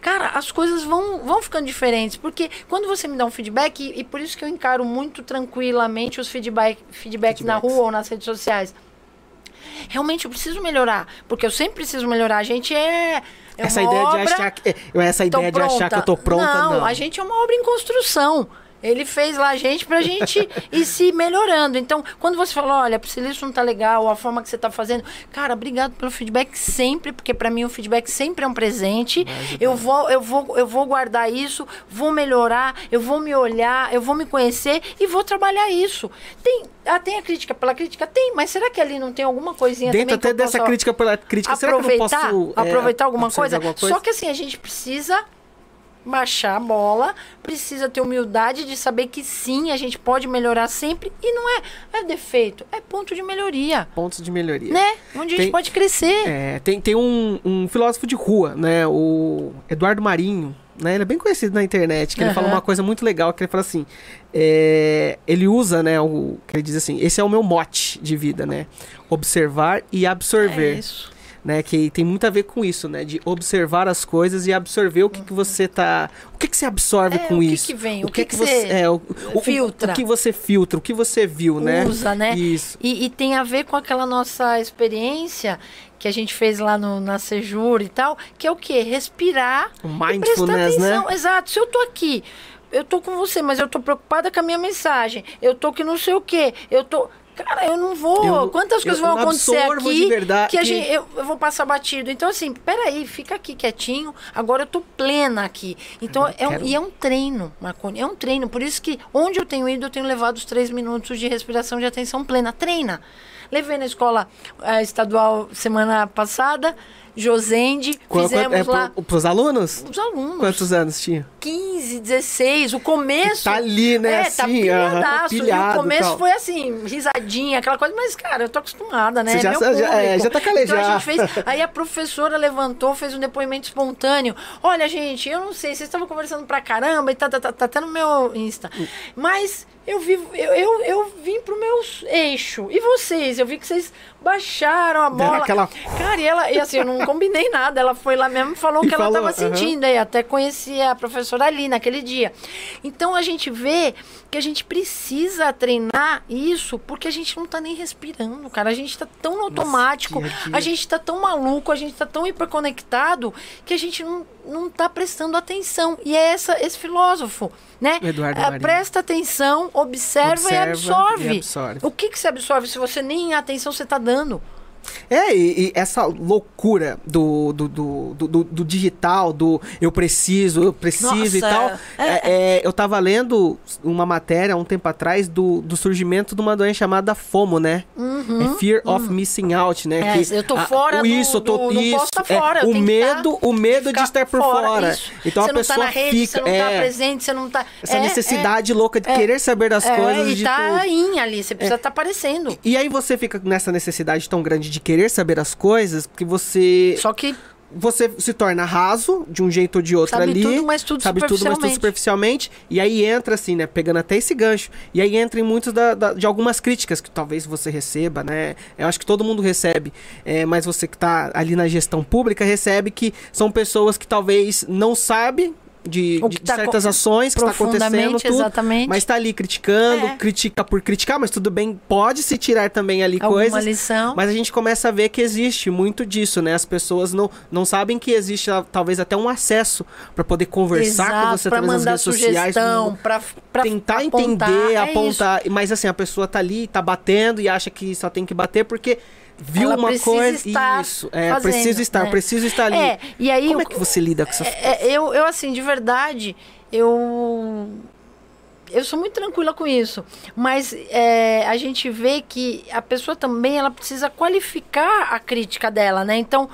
cara, as coisas vão, vão ficando diferentes. Porque quando você me dá um feedback, e, e por isso que eu encaro muito tranquilamente os feedback, feedbacks, feedbacks na rua ou nas redes sociais. Realmente eu preciso melhorar, porque eu sempre preciso melhorar. A gente é. É essa ideia obra, de achar que. É, essa ideia de achar que eu tô pronta. Não, não, a gente é uma obra em construção. Ele fez lá a gente pra gente ir se melhorando. Então, quando você fala, olha, Priscila, isso não tá legal, a forma que você tá fazendo. Cara, obrigado pelo feedback sempre, porque para mim o feedback sempre é um presente. Eu vou, eu vou, eu vou guardar isso, vou melhorar, eu vou me olhar, eu vou me conhecer e vou trabalhar isso. Tem, ah, tem a crítica pela crítica? Tem, mas será que ali não tem alguma coisinha Dentro até dessa crítica pela crítica, aproveitar, será que eu posso é, aproveitar alguma coisa? alguma coisa? Só que assim, a gente precisa baixar a bola, precisa ter humildade de saber que sim, a gente pode melhorar sempre e não é, é defeito, é ponto de melhoria. Pontos de melhoria. Né? Onde tem, a gente pode crescer. É, tem tem um, um filósofo de rua, né? O Eduardo Marinho, né? Ele é bem conhecido na internet, que uhum. ele fala uma coisa muito legal, que ele fala assim, é, ele usa, né, o, que ele diz assim, esse é o meu mote de vida, né? Observar e absorver. É isso né? Que tem muito a ver com isso, né? De observar as coisas e absorver o que, uhum. que você tá. O que, que você absorve é, com o isso? Que que vem? O, o que, que, você, é, o, o, filtra? O, o, que você filtra? O que você viu, né? Usa, né? Isso. E, e tem a ver com aquela nossa experiência que a gente fez lá no, na Sejur e tal, que é o quê? Respirar. O mindfulness, né? Exato. Se eu tô aqui eu tô com você, mas eu tô preocupada com a minha mensagem. Eu tô que não sei o quê. Eu tô. Cara, eu não vou. Eu, Quantas coisas vão acontecer aqui verdade, que, a gente, eu, eu, vou passar batido? Então, assim, peraí, fica aqui quietinho. Agora eu tô plena aqui. Então, é um, e é um treino, Marconi. É um treino. Por isso que onde eu tenho ido, eu tenho levado os três minutos de respiração de atenção plena. Treina. Levei na escola uh, estadual semana passada. Josende, fizemos é, lá... Para os alunos? Os alunos. Quantos anos tinha? 15, 16, o começo... Tá ali, né? É, assim, tá pilhadaço. Uh -huh, e o começo tal. foi assim, risadinha, aquela coisa, mas, cara, eu tô acostumada, né? Você já, já, é, já tá calejado. Então a gente fez... Aí a professora levantou, fez um depoimento espontâneo. Olha, gente, eu não sei, vocês estavam conversando pra caramba e tá, tá, tá, tá até no meu Insta. Mas eu, vivo, eu, eu, eu vim pro meu eixo. E vocês? Eu vi que vocês baixaram a bola. Aquela... Cara, e ela, e assim, eu não combinei nada. Ela foi lá mesmo e falou o que falou, ela estava sentindo. Aí até conheci a professora ali naquele dia. Então a gente vê que a gente precisa treinar isso porque a gente não tá nem respirando, cara. A gente tá tão automático, Nossa, a gente tá tão maluco, a gente tá tão hiperconectado que a gente não, não tá prestando atenção. E é essa, esse filósofo, né? Eduardo é, presta atenção, observa, observa e, absorve. e absorve. O que, que você absorve se você nem atenção você tá dando? É, e, e, essa loucura do, do, do, do, do digital, do eu preciso, eu preciso Nossa, e tal. É, é, é, eu tava lendo uma matéria um tempo atrás do, do surgimento de uma doença chamada FOMO, né? Uhum, é Fear uhum. of Missing Out, né? É, que, eu tô fora a, do, isso, eu tô, isso, tá fora, o medo, o medo de estar por fora. fora. Então você a pessoa não tá na rede, fica, você não tá presente, você não tá... Essa necessidade louca de querer saber das coisas. E de tá tu... ali, você precisa estar tá aparecendo. E aí você fica nessa necessidade tão grande de querer saber as coisas que você. Só que você se torna raso de um jeito ou de outro sabe ali. Tudo, mas tudo sabe tudo, mas tudo superficialmente. E aí entra, assim, né? Pegando até esse gancho. E aí entra em muitos da, da, de algumas críticas que talvez você receba, né? Eu acho que todo mundo recebe. É, mas você que está ali na gestão pública recebe que são pessoas que talvez não sabem de, de, tá certas ações que está acontecendo, tudo, exatamente. mas está ali criticando, é. critica por criticar, mas tudo bem, pode se tirar também ali Alguma coisas. Lição. Mas a gente começa a ver que existe muito disso, né? As pessoas não, não sabem que existe talvez até um acesso para poder conversar Exato, com você através das redes sociais, para tentar apontar, entender, é apontar, isso. mas assim a pessoa tá ali, tá batendo e acha que só tem que bater porque viu Ela uma coisa isso é fazendo, preciso estar né? preciso estar ali. É, e aí como é que você lida com essa é, é, eu eu assim de verdade eu eu sou muito tranquila com isso. Mas é, a gente vê que a pessoa também ela precisa qualificar a crítica dela né? Então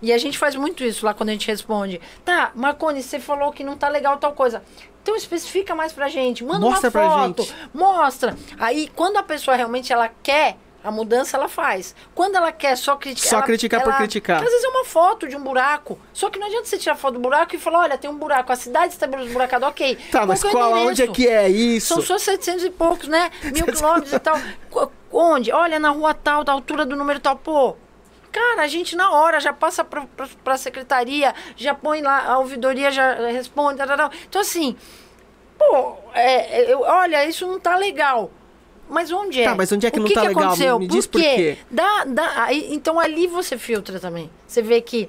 e a gente faz muito isso lá quando a gente responde. Tá Marconi você falou que não tá legal tal coisa. Então especifica mais pra gente, manda mostra uma foto, mostra. Aí quando a pessoa realmente ela quer a mudança ela faz. Quando ela quer só criticar. Só ela, criticar ela, por criticar. Às vezes é uma foto de um buraco. Só que não adianta você tirar foto do buraco e falar: olha, tem um buraco, a cidade está esburacada, ok. Tá, mas qual, onde é que é isso? São só 700 e poucos, né? Mil quilômetros e tal. Onde? Olha, na rua tal, da altura do número tal. Pô, Cara, a gente na hora já passa para a secretaria, já põe lá, a ouvidoria já responde. Tal, tal. Então, assim, pô, é, é, eu, olha, isso não tá legal. Mas onde é? Tá, mas onde é que o não que tá que legal? Aconteceu? Me, me diz por quê? Por quê? Dá, dá, então ali você filtra também. Você vê que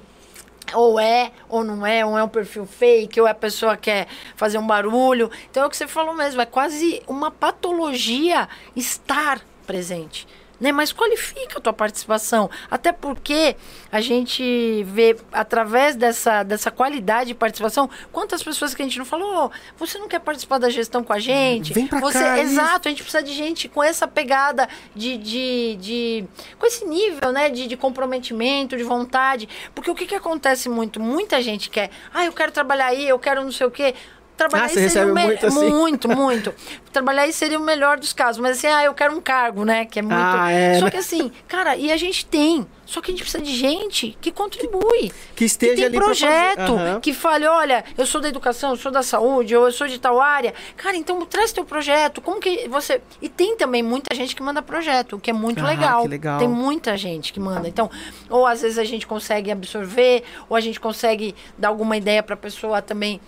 ou é, ou não é, ou é um perfil fake, ou é a pessoa que quer fazer um barulho. Então é o que você falou mesmo, é quase uma patologia estar presente né? Mas qualifica a tua participação. Até porque a gente vê, através dessa, dessa qualidade de participação, quantas pessoas que a gente não falou, oh, você não quer participar da gestão com a gente? Vem pra você, cá. Exato, a gente precisa de gente com essa pegada de. de, de com esse nível, né? De, de comprometimento, de vontade. Porque o que, que acontece muito? Muita gente quer, ah, eu quero trabalhar aí, eu quero não sei o quê trabalhar ah, aí seria o melhor. Muito, assim. muito, muito. trabalhar aí seria o melhor dos casos. Mas assim, ah, eu quero um cargo, né? Que é muito. Ah, é, Só né? que assim, cara, e a gente tem. Só que a gente precisa de gente que contribui. Que esteja que tem ali projeto, uhum. que fale, olha, eu sou da educação, eu sou da saúde, ou eu sou de tal área. Cara, então traz teu projeto. Como que você. E tem também muita gente que manda projeto, o que é muito ah, legal. legal. Tem muita gente que manda. Então, ou às vezes a gente consegue absorver, ou a gente consegue dar alguma ideia para a pessoa também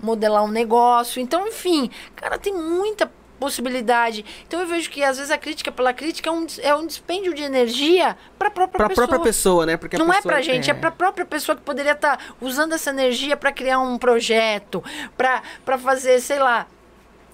modelar um negócio. Então, enfim, cara, tem muita possibilidade. Então eu vejo que às vezes a crítica pela crítica é um, é um dispêndio de energia para a própria pra pessoa. própria pessoa, né? Porque não é pessoa, é para gente, é, é para a própria pessoa que poderia estar tá usando essa energia para criar um projeto, para fazer, sei lá,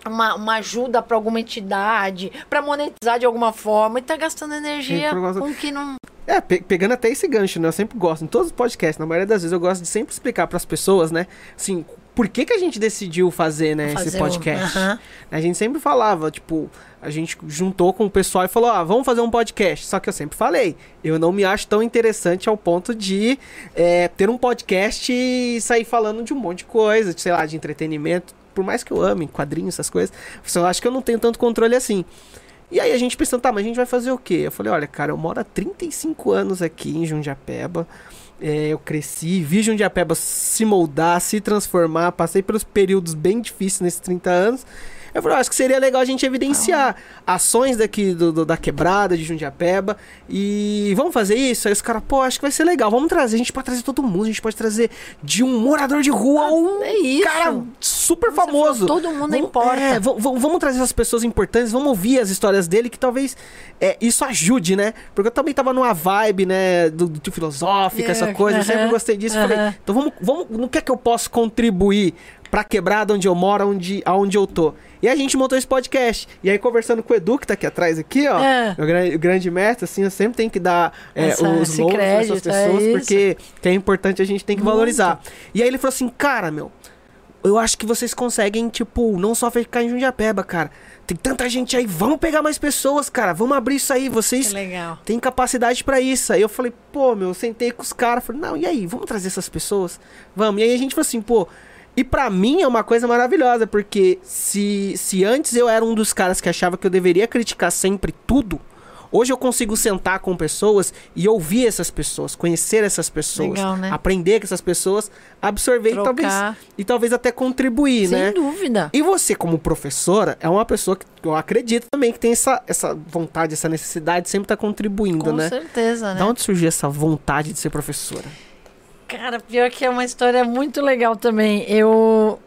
uma, uma ajuda para alguma entidade, para monetizar de alguma forma e tá gastando energia com que não é, pe pegando até esse gancho, né? Eu sempre gosto, em todos os podcasts, na maioria das vezes, eu gosto de sempre explicar para as pessoas, né? Assim, por que, que a gente decidiu fazer, né, fazer esse podcast? Um, uh -huh. A gente sempre falava, tipo, a gente juntou com o pessoal e falou, ah, vamos fazer um podcast. Só que eu sempre falei, eu não me acho tão interessante ao ponto de é, ter um podcast e sair falando de um monte de coisa, sei lá, de entretenimento. Por mais que eu ame quadrinhos, essas coisas, eu acho que eu não tenho tanto controle assim. E aí a gente pensando, tá, mas a gente vai fazer o quê? Eu falei, olha, cara, eu moro há 35 anos aqui em Jundiapeba. É, eu cresci, vi Jundiapeba se moldar, se transformar, passei pelos períodos bem difíceis nesses 30 anos. Eu falei, acho que seria legal a gente evidenciar ações daqui do, do, da quebrada de Jundiapeba. E vamos fazer isso? Aí os caras, pô, acho que vai ser legal. Vamos trazer. A gente pode trazer todo mundo. A gente pode trazer de um morador de rua a um é isso. cara super Você famoso. Falou, todo mundo vamos, importa. É, vamos trazer essas pessoas importantes, vamos ouvir as histórias dele, que talvez é, isso ajude, né? Porque eu também tava numa vibe, né, do, do filosófica, essa é, coisa. Uh -huh, eu sempre gostei disso. Uh -huh. Falei, então vamos, vamos, no que é que eu posso contribuir pra quebrada onde eu moro, onde, aonde eu tô? E a gente montou esse podcast. E aí, conversando com o Edu, que tá aqui atrás, aqui, ó, é. o, grande, grande mestre, assim, eu sempre tenho que dar é, Essa, os nomes dessas pessoas, é porque que é importante, a gente tem que Muito. valorizar. E aí ele falou assim, cara, meu, eu acho que vocês conseguem, tipo, não só ficar em Jundiapeba, cara. Tem tanta gente aí, vamos pegar mais pessoas, cara. Vamos abrir isso aí, vocês têm capacidade para isso. Aí eu falei, pô, meu, eu sentei com os caras, falei, não, e aí, vamos trazer essas pessoas? Vamos. E aí a gente falou assim, pô, e para mim é uma coisa maravilhosa, porque se, se antes eu era um dos caras que achava que eu deveria criticar sempre tudo, hoje eu consigo sentar com pessoas e ouvir essas pessoas, conhecer essas pessoas, Legal, né? aprender com essas pessoas, absorver e talvez, e talvez até contribuir, Sem né? Sem dúvida. E você, como professora, é uma pessoa que eu acredito também que tem essa, essa vontade, essa necessidade de sempre estar tá contribuindo, com né? Com certeza, né? Da onde surgiu essa vontade de ser professora? Cara, pior que é uma história muito legal também. Eu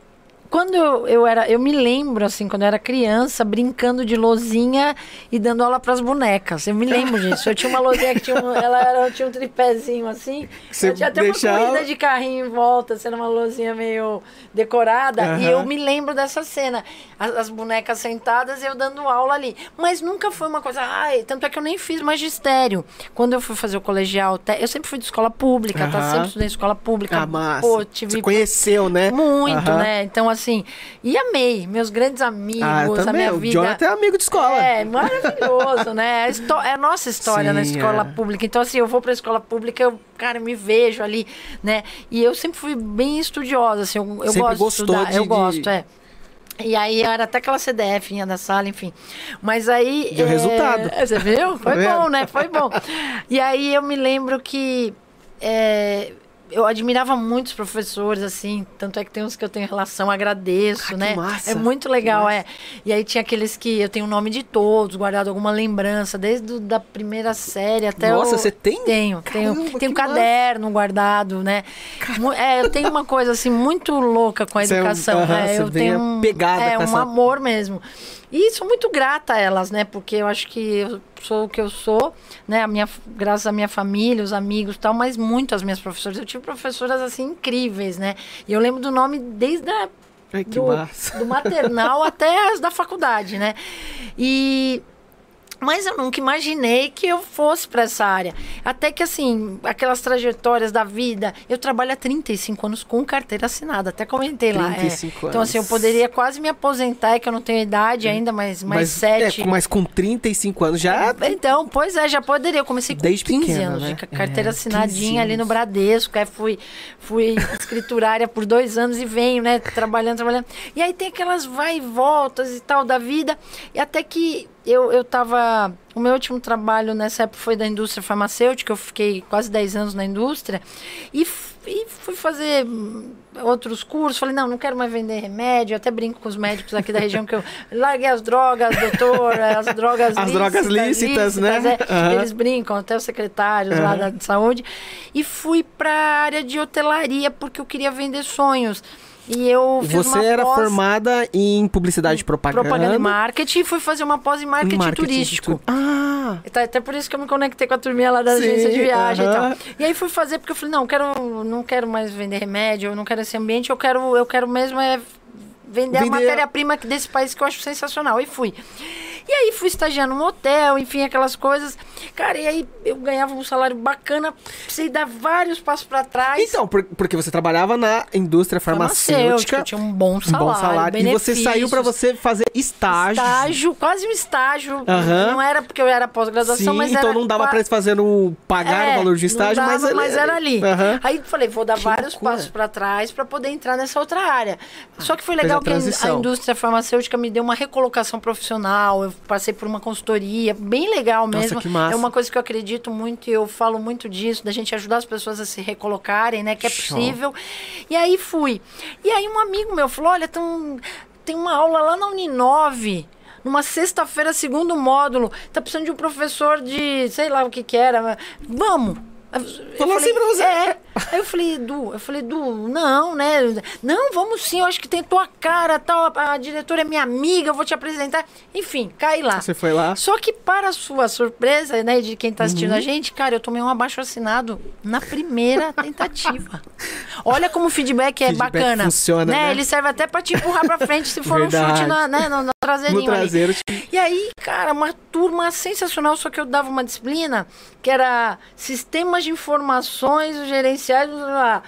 quando eu, eu, era, eu me lembro assim, quando eu era criança, brincando de lozinha e dando aula para as bonecas. Eu me lembro disso. Eu tinha uma lozinha que tinha um, ela era, tinha um tripézinho assim. Você eu tinha até deixava... uma corrida de carrinho em volta, sendo uma lozinha meio decorada. Uhum. E eu me lembro dessa cena. As, as, bonecas sentadas e eu dando aula ali. Mas nunca foi uma coisa. Ai, tanto é que eu nem fiz magistério. Quando eu fui fazer o colegial, eu sempre fui de escola pública, uhum. tá? Sempre estudei escola pública. Ah, massa. Pô, tive... Você conheceu, né? Muito, uhum. né? Então, assim, e amei. Meus grandes amigos, ah, a minha vida. O Jonathan é amigo de escola. É, maravilhoso, né? É a nossa história Sim, na escola é. pública. Então, assim, eu vou pra escola pública, eu, cara, me vejo ali, né? E eu sempre fui bem estudiosa, assim, eu, eu gosto de estudar. De, eu gosto, é. E aí era até aquela CDF da sala, enfim. Mas aí. Deu é... resultado. Você viu? Foi tá bom, né? Foi bom. E aí eu me lembro que. É, eu admirava muitos professores, assim, tanto é que tem uns que eu tenho relação, agradeço, ah, né? Massa, é muito legal, é. E aí tinha aqueles que eu tenho o nome de todos, guardado alguma lembrança, desde a da primeira série até Nossa, o... você tem? Tenho, Caramba, tenho, tenho um caderno guardado, né? É, eu tenho uma coisa assim muito louca com a educação. É, um, uh -huh, é, eu tenho um, pegada é, um essa... amor mesmo. E sou muito grata a elas, né? Porque eu acho que eu sou o que eu sou, né? A minha, graças à minha família, os amigos e tal, mas muito as minhas professoras. Eu tive professoras assim incríveis, né? E eu lembro do nome desde a Ai, do, do maternal até as da faculdade, né? E mas eu nunca imaginei que eu fosse para essa área. Até que, assim, aquelas trajetórias da vida. Eu trabalho há 35 anos com carteira assinada. Até comentei 35 lá. É. Anos. Então, assim, eu poderia quase me aposentar, é que eu não tenho idade ainda, mas mais mas, sete. É, mas com 35 anos já. Então, pois é, já poderia. Eu comecei com Desde 15 pequena, anos né? de carteira É, assinadinha 15 ali no Bradesco. Aí fui, fui escriturária por dois anos e venho, né? Trabalhando, trabalhando. E aí tem aquelas vai e voltas e tal da vida. E até que eu, eu tava. O meu último trabalho nessa época foi da indústria farmacêutica, eu fiquei quase 10 anos na indústria. E, e fui fazer hum, outros cursos. Falei, não, não quero mais vender remédio. Até brinco com os médicos aqui da região que eu larguei as drogas, doutor, as drogas As lícitas. drogas lícitas, né? é. Aham. Eles brincam, até os secretários lá da de saúde. E fui para a área de hotelaria porque eu queria vender sonhos. E eu fiz Você era pós- formada em publicidade e propaganda. propaganda e marketing e fui fazer uma pós em marketing, marketing turístico. tu- Ah! Tá, até por isso que eu me conectei com a turminha lá da Sim, agência de viagem aham. e tal. E aí fui fazer porque eu falei, não, quero, não quero mais vender remédio, eu não quero esse ambiente, eu quero, eu quero mesmo é vender, a Vender- matéria-prima desse país que eu acho sensacional. E fui. E aí fui estagiar num hotel, enfim, aquelas coisas. Cara, e aí eu ganhava um salário bacana, precisei dar vários passos para trás. Então, por- porque você trabalhava na indústria farmacêutica. tinha um bom um salário, bom salário. E você saiu pra benefícios. você fazer estágio. Estágio, quase um estágio. Aham. Não era porque eu era pós-graduação, mas então não dava pra eles fazerem o pagar É, o valor de estágio, dava, mas, ele- mas era ali. Aham. Aí falei, vou dar Que vários loucura. passos para trás para poder entrar nessa outra área. Só que foi legal a que a, indústria farmacêutica me deu uma recolocação profissional. Eu passei por uma consultoria, bem legal Nossa, mesmo. que massa. É uma coisa que eu acredito muito e eu falo muito disso, da gente ajudar as pessoas a se recolocarem, né? Que é Show. possível. E aí fui. E aí um amigo meu falou: olha, tem, tem uma aula lá na Uninove. Numa sexta-feira, segundo módulo, tá precisando de um professor de, sei lá o que que era. mas Vamos. Falou assim pra você? É. Aí eu falei, Edu, eu falei, Edu, não, né? Não, vamos sim, eu acho que tem tua cara, tal, a, a diretora é minha amiga, eu vou te apresentar. Enfim, cai lá. Você foi lá? Só que para sua surpresa, né, de quem tá assistindo Uhum. a gente, cara, eu tomei um abaixo assinado na primeira tentativa. Olha como o feedback é Feedback bacana. funciona, né? Ele serve até pra te empurrar pra frente se for um Verdade. chute na, né, no, no traseirinho No traseiro. E aí, cara, uma turma sensacional, só que eu dava uma disciplina que era sistemas de informações gerenciais. blá, blá, blá.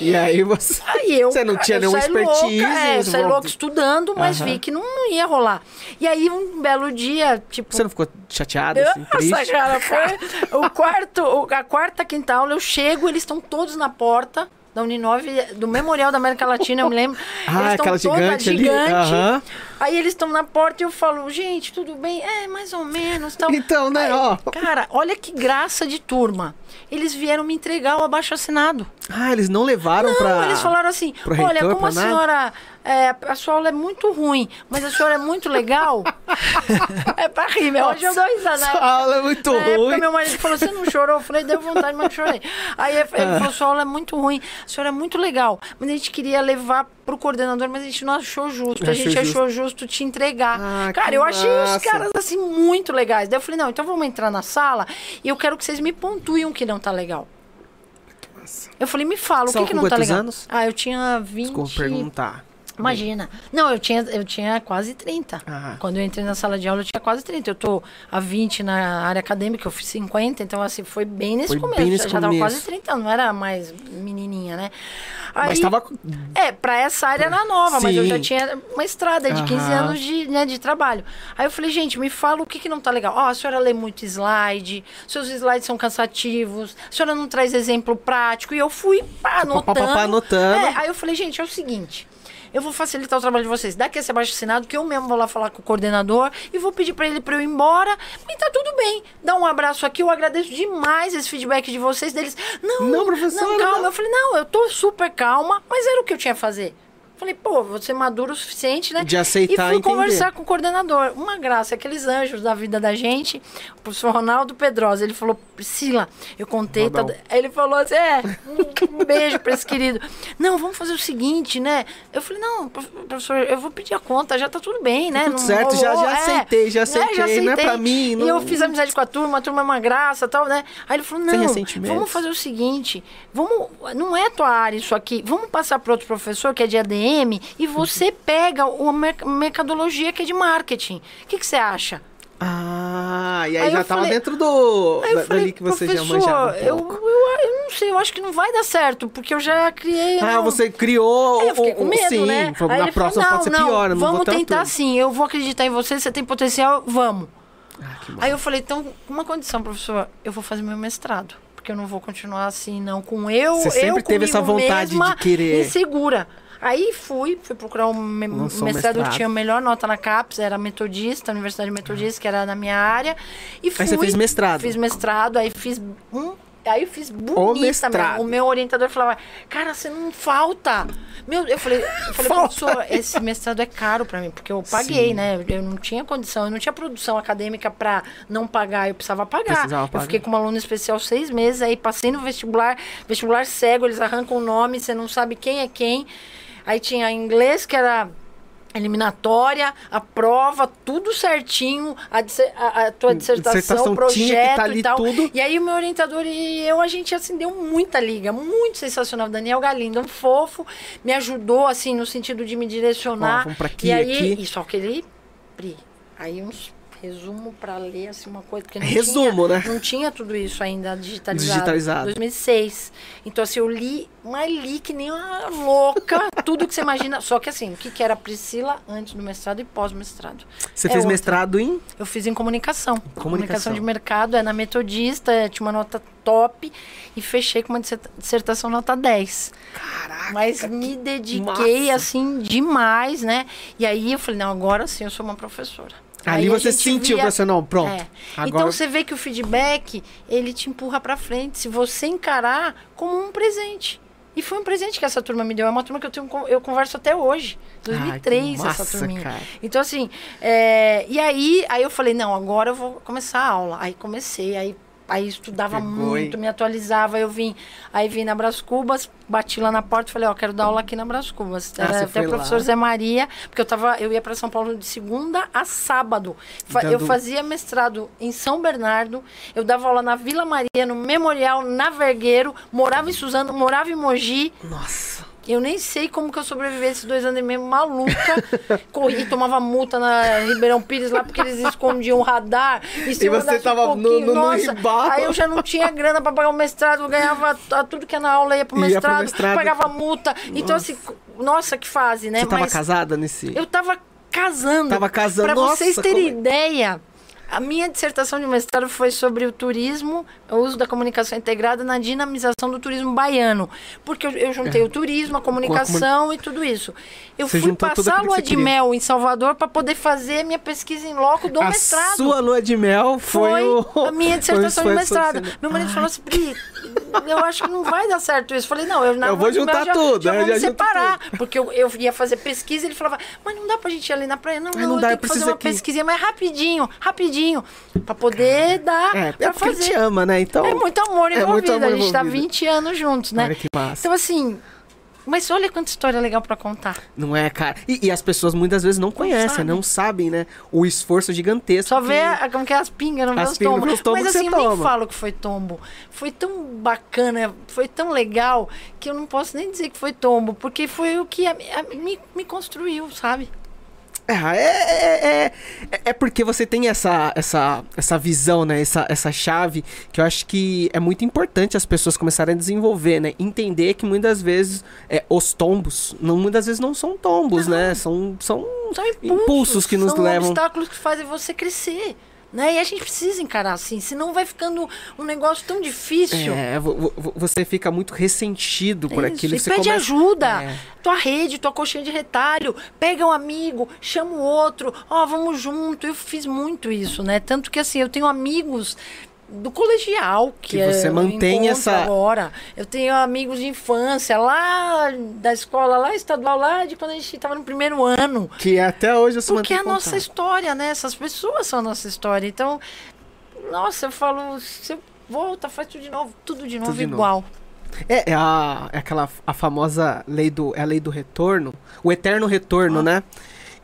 E aí você. Aí eu, Você não tinha nenhuma expertise, Louca, é, eu você saí louca estudando, mas Aham. vi que não ia rolar. E aí, um belo dia, tipo. Você não ficou chateada, assim, Nossa, triste? cara, foi o quarto, a quarta, quinta aula, eu chego, eles estão todos na porta da Uninove, do Memorial da América Latina, eu me lembro. Ah, eles aquela toda gigante ali? gigante. Aí eles estão na porta e eu falo, gente, tudo bem? É, mais ou menos. Tal. Então, né, Aí, ó. Cara, olha que graça de turma. Eles vieram me entregar o abaixo assinado. Ah, eles não levaram Não, pra. eles falaram assim: olha, reitor, como a nada?" senhora. é, a sua aula é muito ruim, mas a senhora é muito legal. é pra rir, meu. Hoje eu dou risada. Sua aula é muito Na época, ruim. meu marido falou: você não chorou? Eu falei: deu vontade, mas chorei. Aí ele Ah. falou: sua aula é muito ruim, a senhora é muito legal. Mas a gente queria levar pro coordenador, mas a gente não achou justo. Não a gente achou achou justo te entregar. Ah, cara, eu achei massa. os caras assim muito legais. Daí eu falei: não, então vamos entrar na sala e eu quero que vocês me pontuem o que não tá legal. Eu falei, me fala, o Você que, que não tá legal? anos? Ah, eu tinha 20. Desculpa perguntar. Imagina. Não, eu tinha, eu tinha quase 30. Ah. Quando eu entrei na sala de aula, eu tinha quase 30. Eu tô há 20 na área acadêmica, eu fiz 50, então assim, foi bem nesse Foi começo. bem nesse já, já tava começo. quase 30, não era mais menininha, né? Aí, mas tava... É, pra essa área era nova, Sim. mas eu já tinha uma estrada de 15 Aham. anos de, né, de trabalho. Aí eu falei, gente, me fala o que, que não tá legal. Ó, a senhora lê muito slide, seus slides são cansativos, a senhora não traz exemplo prático. E eu fui pá, Pá, pá, pá, anotando. pá, anotando. É, aí eu falei, gente, é o seguinte. Eu vou facilitar o trabalho de vocês. Daqui esse abaixo assinado, que eu mesmo vou lá falar com o coordenador e vou pedir pra ele pra eu ir embora. E tá tudo bem. Dá um abraço aqui. Eu agradeço demais esse feedback de vocês. Deles, não, Não, professora, não, calma. não. Eu falei, não, eu tô super calma, mas era o que eu tinha a fazer. Falei, pô, vou ser maduro o suficiente, né? De aceitar E fui e entender. conversar com o coordenador. Uma graça, aqueles anjos da vida da gente. O professor Ronaldo Pedrosa, ele falou, Priscila, eu contei. Tá... Aí ele falou assim, é, um, um beijo pra esse querido. Não, vamos fazer o seguinte, né? Eu falei, não, prof- professor, eu vou pedir a conta, já tá tudo bem, né? tudo certo, já- já aceitei, já Né, aceitei, não é pra mim, E não- eu fiz amizade com a turma, a turma é uma graça tal, né? Aí ele falou, não, vamos fazer o seguinte, vamos, não é tua área isso aqui, vamos passar para outro professor que é de E você pega a mer- mercadologia que é de marketing. O que, que você acha? Ah, e aí, Aí já tava falei- dentro do... Da- falei, dali que você já manjava um eu, pouco. eu, eu não sei, eu acho que não vai dar certo, porque eu já criei... Ah, não- você criou... É, eu fiquei com medo, sim, né? Aí na falou, próxima pode ser não, pior, não vamos tentar altura. sim, eu vou acreditar em você, você tem potencial, vamos. Ah. Aí eu falei, então, com uma condição, professor, eu vou fazer meu mestrado. Porque eu não vou continuar assim, não. Com eu, Você sempre eu teve essa vontade de querer. Insegura. Aí fui, fui procurar um me- mestrado, mestrado. que tinha a melhor nota na CAPES, era metodista, Universidade Metodista, que era na minha área. E fui, Aí você fez mestrado. Fiz mestrado, aí fiz um. Aí eu fiz bonita mestrado. mesmo. O meu orientador falava, cara, você não falta. Meu, eu falei, eu falei professor, esse mestrado é caro pra mim, porque eu paguei, Sim. né? Eu não tinha condição, eu não tinha produção acadêmica pra não pagar, eu precisava pagar. Precisava Eu pagar. fiquei com uma aluna especial seis meses, aí passei no vestibular, vestibular cego, eles arrancam o nome, você não sabe quem é quem. Aí tinha inglês, que era eliminatória, a prova, tudo certinho, a, a- a tua dissertação, Dissertação projeto tinha que tá e tal. tudo. E aí o meu orientador e eu, a gente assim, deu muita liga, muito sensacional. Daniel Galindo, um fofo, me ajudou assim no sentido de me Ó, direcionar. vamos pra aqui, e aí, aqui. e só que ele, Pri, aí uns resumo para ler assim uma coisa porque não Resumo, tinha, né? não tinha tudo isso ainda digitalizado. Digitalizado. 2006. Então assim, eu li, mas li que nem uma louca, tudo que você imagina. Só que assim, o que que era Priscila antes do mestrado e pós-mestrado? Você É fez outra. mestrado em... Eu fiz em comunicação. Comunicação. de mercado, é na Metodista, é, tinha uma nota top e fechei com uma disserta- dissertação nota 10. Caraca, Mas me dediquei massa. assim demais, né? E aí eu falei, não, agora sim eu sou uma professora. Ali você sentiu, via- profissional, pronto. É. Agora... Então você vê que o feedback, ele te empurra pra frente, se você encarar como um presente. E foi um presente que essa turma me deu. É uma turma que eu, tenho, eu converso até hoje. Ai, 2003, que massa, essa turminha. cara. Então, assim, é, e aí, aí eu falei, não, agora eu vou começar a aula. Aí comecei, aí, aí estudava Pegou, muito, hein? me atualizava, eu vim, aí vim na Bras Cubas, bati lá na porta e falei, ó, quero dar aula aqui na Bras Cubas. Ah, Era até o professor lá. Zé Maria, porque eu tava, eu ia para São Paulo de segunda a sábado. Fa- Eu Dando- fazia mestrado em São Bernardo, eu dava aula na Vila Maria, no Memorial, na Vergueiro, morava em Suzano, morava em Mogi. Nossa. Eu nem sei como que eu sobrevivi esses dois anos e meio maluca. Corri, tomava multa na Ribeirão Pires lá porque eles escondiam o radar. E, se E você andasse um tava no- no- no nossa. Aí eu já não tinha grana pra pagar o mestrado, eu ganhava tudo que é na aula, ia pro Ia pro mestrado, mestrado. pagava multa. Então, assim, nossa, que fase, né? Você tava Mas casada nesse... eu tava casando. Tava casando, Pra vocês nossa, terem como é? ideia, a minha dissertação de mestrado foi sobre o turismo, o uso da comunicação integrada na dinamização do turismo baiano. Porque eu, eu juntei o turismo, a comunicação e tudo isso. Eu É. Você fui tudo passar a lua de queria. mel em Salvador para poder fazer minha pesquisa em loco do a mestrado. sua lua de mel foi, Foi o... a minha dissertação de mestrado. Meu marido falou assim, Pri, eu acho que não vai dar certo isso. Falei, não, eu, na Eu vou juntar já, tudo, já eu vamos já separar. Porque eu, eu ia fazer pesquisa e ele falava, mas não dá pra gente ir ali na praia. Não, não, não eu dá, tenho eu que fazer uma aqui. pesquisinha, mas rapidinho, rapidinho. Pra poder dar É, é pra porque ele fazer. te ama, né? Então... É muito amor É envolvido. muito amor a gente tá envolvido. 20 anos juntos, né? Olha que massa. Então, assim, mas olha quanta história legal pra contar. Não é, cara? E, e as pessoas muitas vezes não conhecem, sabem. não sabem, né? O esforço gigantesco. Só que- vê a- como que é as pingas, não vê os tombos. tombos Mas que assim, eu nem falo que foi tombo. Foi tão bacana, foi tão legal, que eu não posso nem dizer que foi tombo, porque foi o que a- a- me, me construiu, sabe? É, é, é, é, porque você tem essa, essa, essa visão, né? Essa, essa chave que eu acho que é muito importante as pessoas começarem a desenvolver, né? Entender que muitas vezes é, os tombos, não, muitas vezes não são tombos, não. né? São, são, são impulsos, impulsos, que nos são levam. São obstáculos que fazem você crescer. Né? E a gente precisa encarar assim, senão vai ficando um negócio tão difícil. É, você fica muito ressentido por Isso, aquilo. E você pede começa... ajuda. É. Tua rede, tua coxinha de retalho, pega um amigo, chama o outro, ó, oh, vamos junto. Eu fiz muito isso, né? Tanto que assim, eu tenho amigos do colegial que, que você mantém essa agora. Eu tenho amigos de infância lá da escola lá estadual lá de quando a gente estava no primeiro ano. Que até hoje você porque é a nossa história né? Essas pessoas são a nossa história. Então nossa eu falo você volta faz tudo de novo tudo de novo tudo igual de novo. É, é, a, é aquela a famosa lei do é a lei do retorno o eterno retorno ah. né?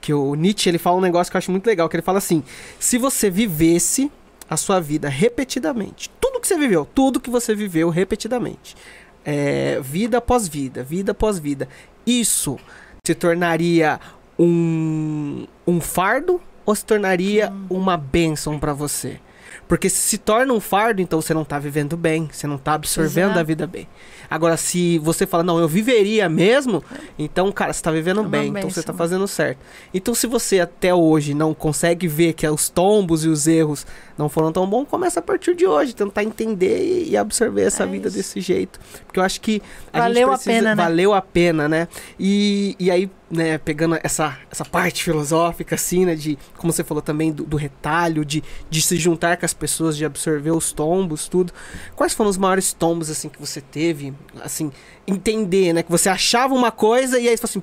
Que o Nietzsche ele fala um negócio que eu acho muito legal que ele fala assim se você vivesse a sua vida repetidamente. Tudo que você viveu, tudo que você viveu repetidamente. É, vida após vida, vida após vida. Isso se tornaria um, um fardo ou se tornaria hum. uma bênção para você? Porque se se torna um fardo, então você não tá vivendo bem, você não tá absorvendo Exato. a vida bem. Agora, se você fala, não, eu viveria mesmo, então, cara, você tá vivendo é bem, então você tá fazendo certo. Então, se você até hoje não consegue ver que os tombos e os erros não foram tão bons, começa a partir de hoje, tentar entender e absorver essa é vida isso. desse jeito. Porque eu acho que a valeu gente precisa, a pena, né? Valeu a pena, né? E, e aí né, pegando essa, essa parte filosófica, assim, né, de, como você falou também, do, do, retalho, de, de se juntar com as pessoas, de absorver os tombos, tudo. Quais foram os maiores tombos, assim, que você teve, assim, entender, né, que você achava uma coisa e aí você falou assim,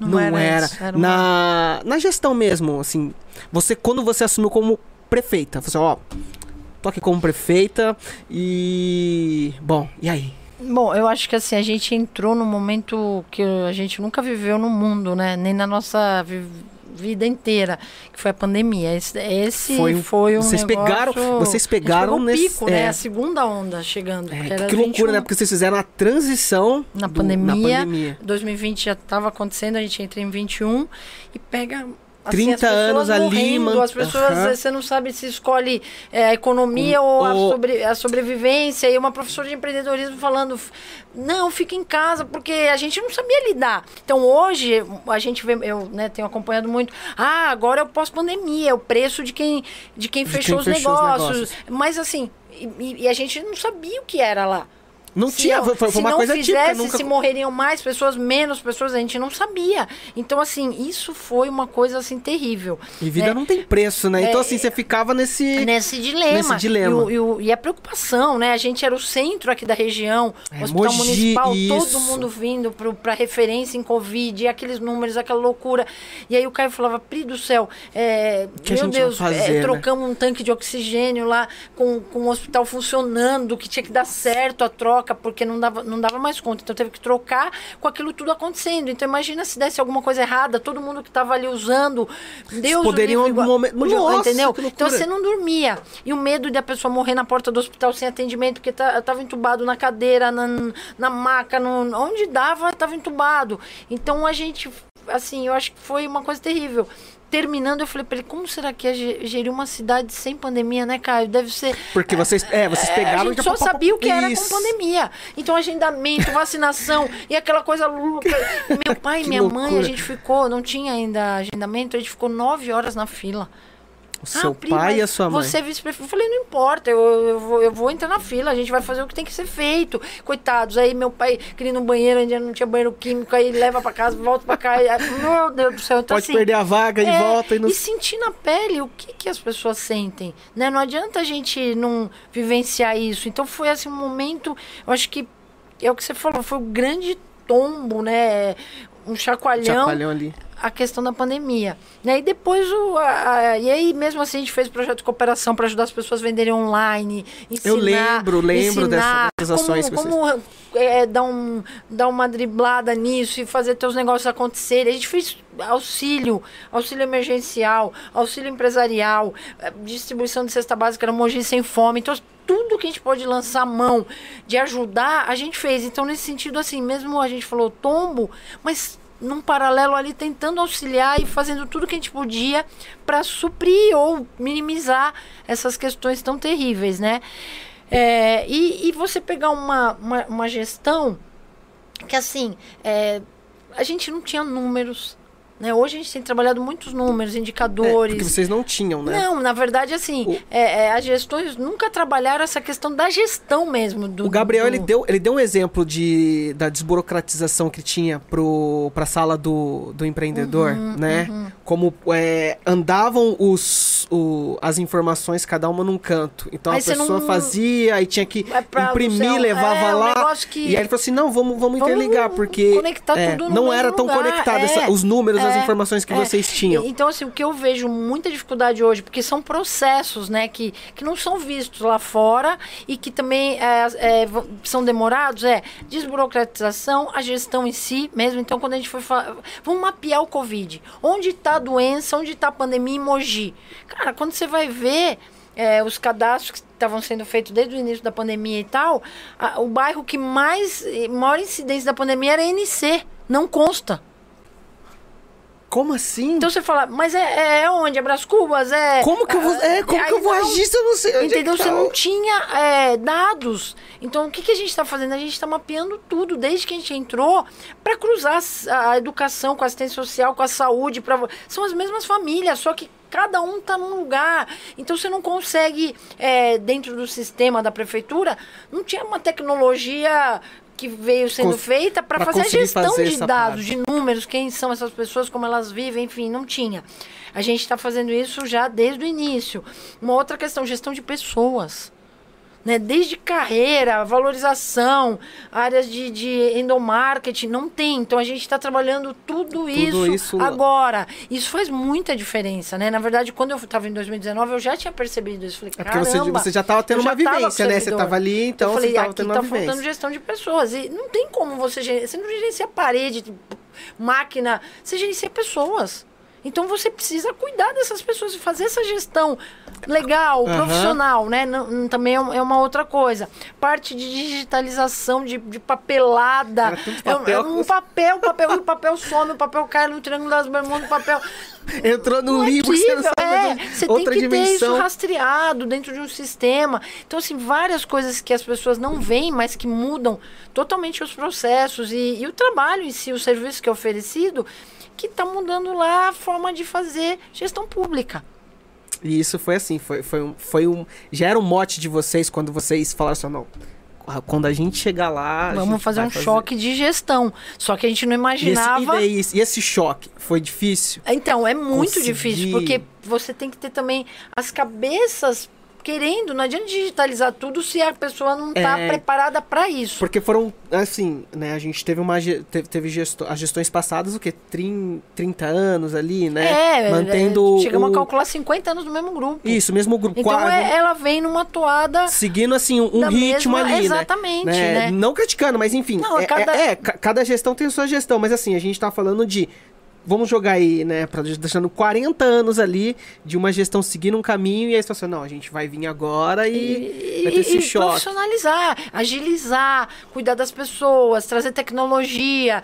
não, não era. era. Isso, era uma... na, na gestão mesmo, assim, você, quando você assumiu como prefeita, você, ó, tô aqui como prefeita e, bom, e aí? Bom, eu acho que assim, a gente entrou num momento que a gente nunca viveu no mundo, né? Nem na nossa vida inteira, que foi a pandemia. Esse, esse foi, foi um vocês negócio, pegaram, vocês pegaram nesse pico, né? é, né? A segunda onda chegando. É, que, que loucura, né? Porque vocês fizeram a transição na, do, pandemia, na pandemia. 2020 já estava acontecendo, a gente entra em 21 e pega Assim, 30 anos ali, mano. As pessoas, uhum. você não sabe se escolhe é, a economia ou a, sobre, a sobrevivência. E uma professora de empreendedorismo falando: não, fica em casa, porque a gente não sabia lidar. Então hoje, a gente vê, eu né, tenho acompanhado muito. Ah, agora é o pós-pandemia, é o preço de quem, de quem, de fechou, quem os, fechou negócios. os negócios. Mas assim, e, e a gente não sabia o que era lá. Não se tinha, foi, foi se uma não coisa fizesse, típica. Nunca... se morreriam mais pessoas, menos pessoas, a gente não sabia. Então, assim, isso foi uma coisa, assim, terrível. E vida né? não tem preço, né? Então, é, assim, você ficava nesse... Nesse dilema. Nesse dilema. E, o, e, e, a preocupação, né? A gente era o centro aqui da região, é, Hospital Mogi, Municipal, isso. todo mundo vindo para referência em Covid, aqueles números, aquela loucura. E aí o Caio falava, Pri do céu, é, meu Deus, é, fazer, é, trocamos um tanque de oxigênio lá com, com o hospital funcionando, que tinha que dar certo a troca, porque não dava não dava mais conta. Então teve que trocar com aquilo tudo acontecendo. Então imagina se desse alguma coisa errada, todo mundo que estava ali usando, Deus poderiam em algum momento, Nossa, entendeu? Então você não dormia. E o medo de a pessoa morrer na porta do hospital sem atendimento, porque estava tá, entubado na cadeira, na, na maca, no, onde dava, estava entubado. Então a gente assim, eu acho que foi uma coisa terrível terminando, eu falei pra ele, como será que é gerir uma cidade sem pandemia, né, Caio? Deve ser. Porque vocês, é, vocês é, pegaram. A gente só sabia o que era com pandemia. Então, agendamento, vacinação e aquela coisa louca. Meu pai e minha loucura. mãe, a gente ficou, não tinha ainda agendamento, a gente ficou nove horas na fila. O seu ah, pai e a sua mãe. Você é vice-prefeito. Eu falei, não importa, eu, eu, vou, eu vou entrar na fila, a gente vai fazer o que tem que ser feito. Coitados, aí meu pai queria no banheiro, ainda não tinha banheiro químico, aí leva para casa, volta para cá. E, meu Deus do céu. Então, Pode assim, perder a vaga é, e volta. E, no... e sentir na pele o que, que as pessoas sentem. Né? Não adianta a gente não vivenciar isso. Então foi assim um momento, eu acho que é o que você falou, foi um grande tombo, né? Um chacoalhão. Chacoalhão ali a questão da pandemia. Né? E depois, o, a, a, e aí mesmo assim a gente fez projeto de cooperação para ajudar as pessoas a venderem online, ensinar, Eu lembro, lembro ensinar dessas ações como, que vocês... como é, dar, um, dar uma driblada nisso e fazer teus negócios acontecerem. A gente fez auxílio, auxílio emergencial, auxílio empresarial, eh, distribuição de cesta básica no Mogi Sem Fome. Então, tudo que a gente pode lançar a mão de ajudar, a gente fez. Então, nesse sentido, assim, mesmo a gente falou tombo, mas num paralelo ali, tentando auxiliar e fazendo tudo que a gente podia para suprir ou minimizar essas questões tão terríveis, né? É, e, e, você pegar uma, uma, uma gestão que, assim, é, a gente não tinha números, né? Hoje a gente tem trabalhado muitos números, indicadores. É, porque vocês não tinham, né? Não, na verdade, assim, o... é, é, as gestões nunca trabalharam essa questão da gestão mesmo. Do, o Gabriel, do... ele, deu, ele deu um exemplo de, da desburocratização que tinha para a sala do, do empreendedor, uhum, né? Uhum. Como é, andavam os, o, as informações, cada uma num canto. Então aí a pessoa não... fazia, aí tinha que imprimir, levava é, lá. Um que... E aí ele falou assim: não, vamos, vamos, vamos interligar, porque é, não era tão lugar. conectado essa, os números é, as informações que é, vocês tinham. Então, assim, o que eu vejo muita dificuldade hoje, porque são processos, né, que, que não são vistos lá fora e que também é, é, são demorados, é desburocratização, a gestão em si mesmo. Então, quando a gente foi falar, vamos mapear o Covid. Onde está a doença, onde está a pandemia em Mogi? Cara, quando você vai ver é, os cadastros que estavam sendo feitos desde o início da pandemia e tal, a, o bairro que mais, maior incidência da pandemia era NC, não consta. Como assim? Então você fala, mas é, é onde? É Bras Cubas? É, como que eu vou, é, como que eu vou não, agir se eu não sei onde Entendeu? É você tá? não tinha é, dados. Então o que, que a gente está fazendo? A gente está mapeando tudo, desde que a gente entrou, para cruzar a educação com a assistência social, com a saúde. Pra... São as mesmas famílias, só que cada um está num lugar. Então você não consegue, é, dentro do sistema da prefeitura, não tinha uma tecnologia que veio sendo Cons feita para fazer a gestão fazer de dados, parte. de números, quem são essas pessoas, como elas vivem, enfim, não tinha. A gente está fazendo isso já desde o início. Uma outra questão, gestão de pessoas né? Desde carreira, valorização, áreas de, de endomarketing, não tem. Então a gente está trabalhando tudo, tudo isso, isso, agora. Isso faz muita diferença, né? Na verdade, quando eu estava em 2019, eu já tinha percebido isso. Falei, é porque você, você já estava tendo uma vivência, né? Você estava ali, então eu falei, você estava tendo uma tá vivência. faltando gestão de pessoas. E não tem como você... Você não gerencia parede, máquina, você gerencia pessoas. Então você precisa cuidar dessas pessoas e fazer essa gestão legal, uhum. profissional, né? Não, também é, é uma outra coisa. Parte de digitalização, de, de papelada. Papel. É, um papel, papel, o papel some, o papel cai no Triângulo das Bermudas, o papel. Entrou no é livro, você não sabe é, Você outra tem que dimensão. ter isso rastreado dentro de um sistema. Então, assim, várias coisas que as pessoas não veem, mas que mudam totalmente os processos e, e o trabalho em si, o serviço que é oferecido que está mudando lá a forma de fazer gestão pública. E isso foi assim, foi, foi, um, foi um. Já era um mote de vocês quando vocês falaram assim, não. Quando a gente chegar lá. Vamos fazer um fazer... choque de gestão. Só que a gente não imaginava. E esse, e, daí, e esse choque foi difícil? Então, é muito Conseguir... difícil, porque você tem que ter também as cabeças querendo, não adianta digitalizar tudo se a pessoa não está é, preparada para isso. Porque foram, assim, né, a gente teve uma teve, gesto, as gestões passadas, o que 30, anos ali, né? É, mantendo é, chegamos o... a calcular 50 anos no mesmo grupo. Isso, mesmo grupo. Então quase, é, ela vem numa toada seguindo assim um, ritmo mesma, ali, né? exatamente, né? né? Não criticando, mas enfim, não, é, cada... É, é, cada gestão tem sua gestão, mas assim, a gente está falando de vamos jogar aí, né, para deixando 40 anos ali de uma gestão seguindo um caminho e aí você fala assim, não, a gente vai vir agora e, e vai ter esse e choque. profissionalizar, agilizar, cuidar das pessoas, trazer tecnologia,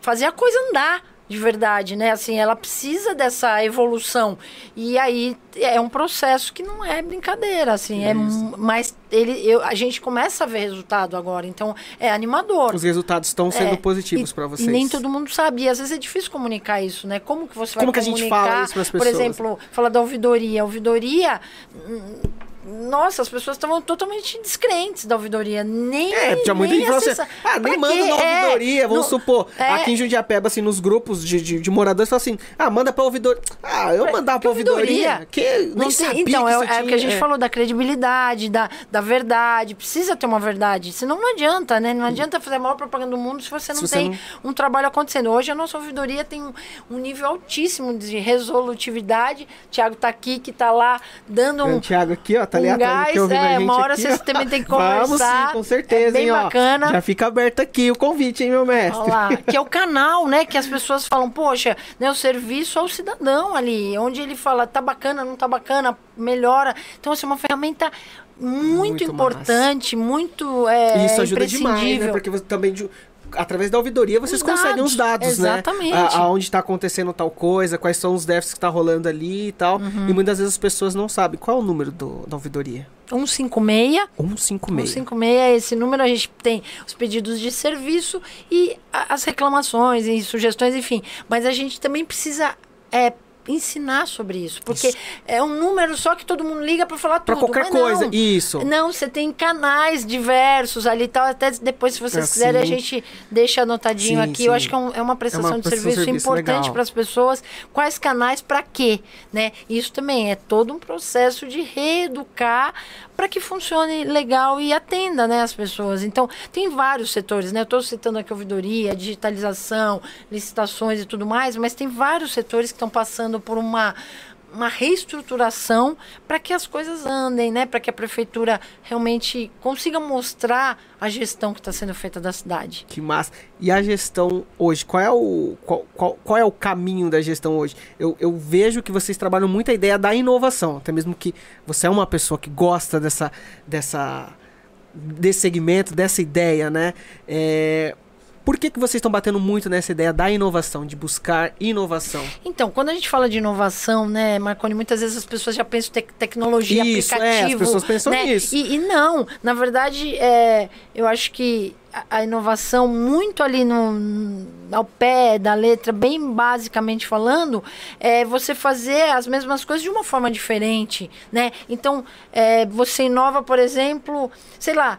fazer a coisa andar de verdade, né? Assim, ela precisa dessa evolução. E aí é um processo que não é brincadeira, assim, é, é mas ele eu, a gente começa a ver resultado agora, então é animador. Os resultados estão sendo é, positivos para vocês. E nem todo mundo sabe, e às vezes é difícil comunicar isso, né? Como que você vai Como comunicar? Como que a gente fala isso para as pessoas? Por exemplo, fala da ouvidoria, a ouvidoria nossa, as pessoas estavam totalmente descrentes da ouvidoria. Nem. É, tinha muita gente falando assim, ah, nem manda na ouvidoria, é, vamos no, supor. É, aqui em Jundiapeba, assim, nos grupos de, de, de moradores, fala assim, ah, manda pra ouvidoria. Ah, eu mandava pra ouvidoria. Que não tem, então, é, é o que a gente é. falou da credibilidade, da, da verdade. Precisa ter uma verdade. Senão não adianta, né? Não adianta fazer a maior propaganda do mundo se você não se tem você não... um trabalho acontecendo. Hoje a nossa ouvidoria tem um, um nível altíssimo de resolutividade. O Thiago tá aqui, que tá lá dando um. O Thiago aqui, ó, tá um gás, é, uma hora aqui, vocês também tem que conversar. Vamos sim, com certeza, é bem hein, bacana. Ó, já fica aberto aqui o convite, hein, meu mestre. Olha lá, que é o canal, né, que as pessoas falam, poxa, né, o serviço ao cidadão ali, onde ele fala, tá bacana, não tá bacana, melhora. Então, assim, é uma ferramenta muito, muito importante, massa. muito é, Isso ajuda demais, né, porque você também através da ouvidoria vocês os conseguem dados. os dados, Exatamente. né? Exatamente. Aonde está acontecendo tal coisa, quais são os déficits que está rolando ali e tal. Uhum. E muitas vezes as pessoas não sabem. Qual é o número do, da ouvidoria? 156. 156. 156, esse número a gente tem os pedidos de serviço e as reclamações e sugestões, enfim. Mas a gente também precisa é, ensinar sobre isso. Porque isso. é um número só que todo mundo liga para falar pra tudo. Para qualquer coisa, isso. Não, você tem canais diversos ali e tal. Até depois, se vocês é, quiserem, a gente deixa anotadinho sim, aqui. Sim. Eu acho que é, um, é uma prestação é uma de serviço, serviço importante para as pessoas. Quais canais, para quê? Né? Isso também é todo um processo de reeducar para que funcione legal e atenda né, as pessoas. Então, tem vários setores, né? Eu estou citando aqui a ouvidoria, digitalização, licitações e tudo mais, mas tem vários setores que estão passando por uma uma reestruturação para que as coisas andem, né? Para que a prefeitura realmente consiga mostrar a gestão que está sendo feita da cidade. Que massa! E a gestão hoje, qual é o, qual, qual, qual é o caminho da gestão hoje? Eu, eu vejo que vocês trabalham muito a ideia da inovação, até mesmo que você é uma pessoa que gosta dessa, dessa desse segmento, dessa ideia, né? É, por que, que vocês estão batendo muito nessa ideia da inovação, de buscar inovação? Então, quando a gente fala de inovação, né, Marconi, muitas vezes as pessoas já pensam te tecnologia, Isso, aplicativo. É, as pessoas pensam né? nisso. E, e, não, na verdade, é, eu acho que a, a inovação, muito ali no, ao pé da letra, bem basicamente falando, é você fazer as mesmas coisas de uma forma diferente, né? Então, é, você inova, por exemplo, sei lá,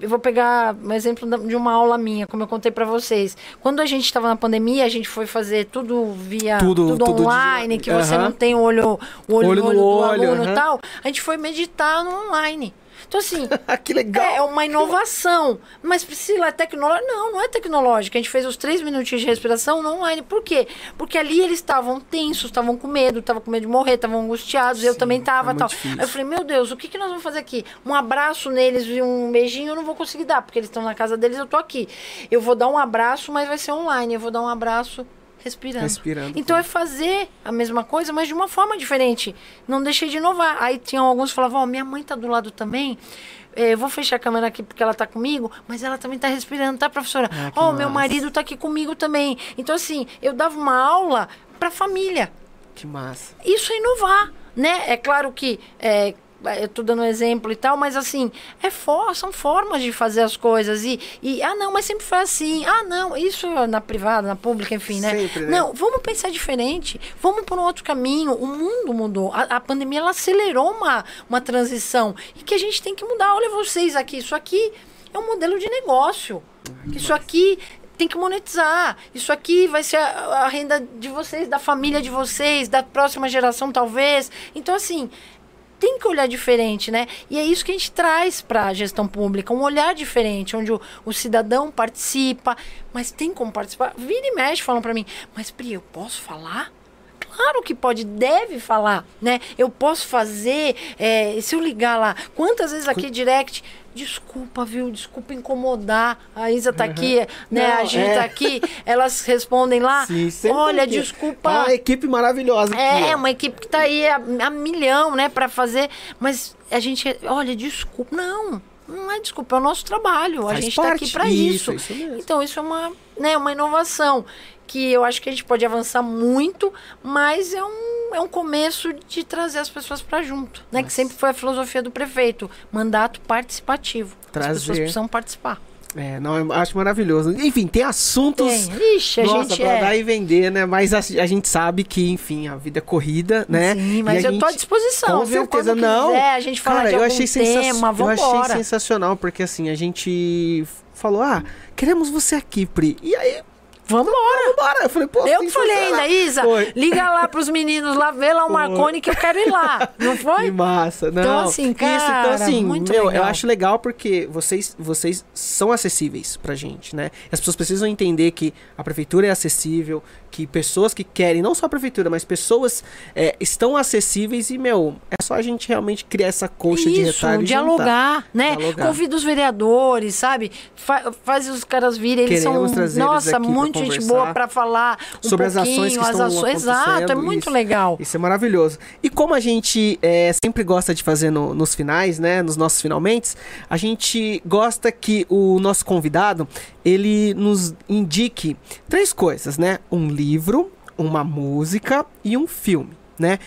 eu vou pegar um exemplo de uma aula minha, como eu contei para vocês. Quando a gente estava na pandemia, a gente foi fazer tudo via tudo, tudo, tudo online, de... que você não tem o olho, o olho, olho no olho, do olho, aluno e tal. A gente foi meditar no online. Então, assim. que legal! É uma inovação. Mas, Priscila, é tecnológica? Não, não é tecnológica. A gente fez os três minutinhos de respiração no online. Por quê? Porque ali eles estavam tensos, estavam com medo, estavam com medo de morrer, estavam angustiados. Sim, eu também estava é tal. Aí eu falei, meu Deus, o que, que nós vamos fazer aqui? Um abraço neles e um beijinho eu não vou conseguir dar, porque eles estão na casa deles, eu tô aqui. Eu vou dar um abraço, mas vai ser online. Eu vou dar um abraço respirando. Respirando. Então é fazer a mesma coisa, mas de uma forma diferente. Não deixei de inovar. Aí tinham alguns que falavam, ó, oh, minha mãe tá do lado também. É, eu vou fechar a câmera aqui porque ela tá comigo, mas ela também tá respirando, tá, professora? Ah, ó, oh, meu marido tá aqui comigo também. Então, assim, eu dava uma aula pra família. Que massa. Isso é inovar, né? É claro que é, eu tô dando um exemplo e tal, mas assim, é for, são formas de fazer as coisas. E, e, ah, não, mas sempre foi assim. Ah, não, isso na privada, na pública, enfim, né? Sempre, né? Não, vamos pensar diferente. Vamos por um outro caminho. O mundo mudou. A, a pandemia, ela acelerou uma, uma transição. E que a gente tem que mudar. Olha vocês aqui, isso aqui é um modelo de negócio. Isso aqui tem que monetizar. Isso aqui vai ser a, a, renda de vocês, da família de vocês, da próxima geração, talvez. Então, assim, tem que olhar diferente, né? E é isso que a gente traz para a gestão pública, um olhar diferente, onde o, o, cidadão participa, mas tem como participar. Vira e mexe falam para mim, mas Pri, eu posso falar? Claro que pode, deve falar, né? Eu posso fazer, é, se eu ligar lá, quantas vezes aqui direct desculpa, viu? Desculpa incomodar. A Isa tá uhum. aqui, né? Não, a gente é. tá aqui. Elas respondem lá. Sim, Olha, desculpa. É uma equipe maravilhosa. É, aqui, uma equipe que tá aí a, a milhão, né, para fazer. Mas a gente, olha, desculpa. Não, não é desculpa, é o nosso trabalho. Faz a gente está aqui para isso. isso. isso então, isso é uma, né, uma inovação que eu acho que a gente pode avançar muito, mas é um, é um começo de trazer as pessoas para junto, né? Que sempre foi a filosofia do prefeito, mandato participativo. Trazer. As pessoas precisam participar. É, não, eu acho maravilhoso. Enfim, tem assuntos. Tem. Ixi, a nossa, gente pra é... dar e vender, né? Mas a, a, gente sabe que, enfim, a vida é corrida, né? Sim, mas eu gente, tô à disposição, com viu? certeza, Quando não. Quiser, a gente fala Cara, de eu achei tema, vambora. Eu achei sensacional, porque assim, a gente falou, ah, queremos você aqui, Pri. E aí Vambora. Vambora. Eu falei, pô, Eu que falei ainda, Isa, foi. liga lá pros meninos lá, vê lá o Marconi que eu quero ir lá. Não foi? Que massa. Não. Então, assim, cara, Isso, então, assim, muito meu, legal. eu acho legal porque vocês, vocês são acessíveis pra gente, né? As pessoas precisam entender que a prefeitura é acessível, que pessoas que querem, não só a prefeitura, mas pessoas é, estão acessíveis e, meu, é só a gente realmente criar essa coxa Isso, de retalho dialogar, né? Dialogar. Convida os vereadores, sabe? Fa faz os caras virem, eles Queremos são, nossa, eles muito gente boa para falar um sobre as ações que pouquinho, estão as ações. Exato, é muito isso. legal. Isso é maravilhoso. E como a gente é, sempre gosta de fazer no- nos finais, né? Nos nossos finalmente, a gente gosta que o nosso convidado ele nos indique três coisas, né? Um livro, uma música e um filme, né?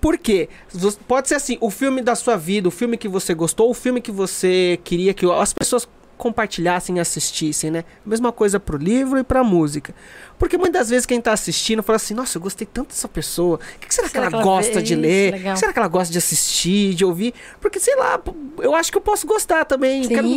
Por quê? Vo- Pode ser assim, o filme da sua vida, o filme que você gostou, o filme que você queria que as pessoas compartilhassem e assistissem, né? Mesma coisa pro livro e pra música. Porque muitas vezes quem tá assistindo fala assim, nossa, eu gostei tanto dessa pessoa. O que, que será, Será que ela que ela gosta de ler? O que será que ela gosta de assistir, de ouvir? Porque, sei lá, eu acho que eu posso gostar também. Quero-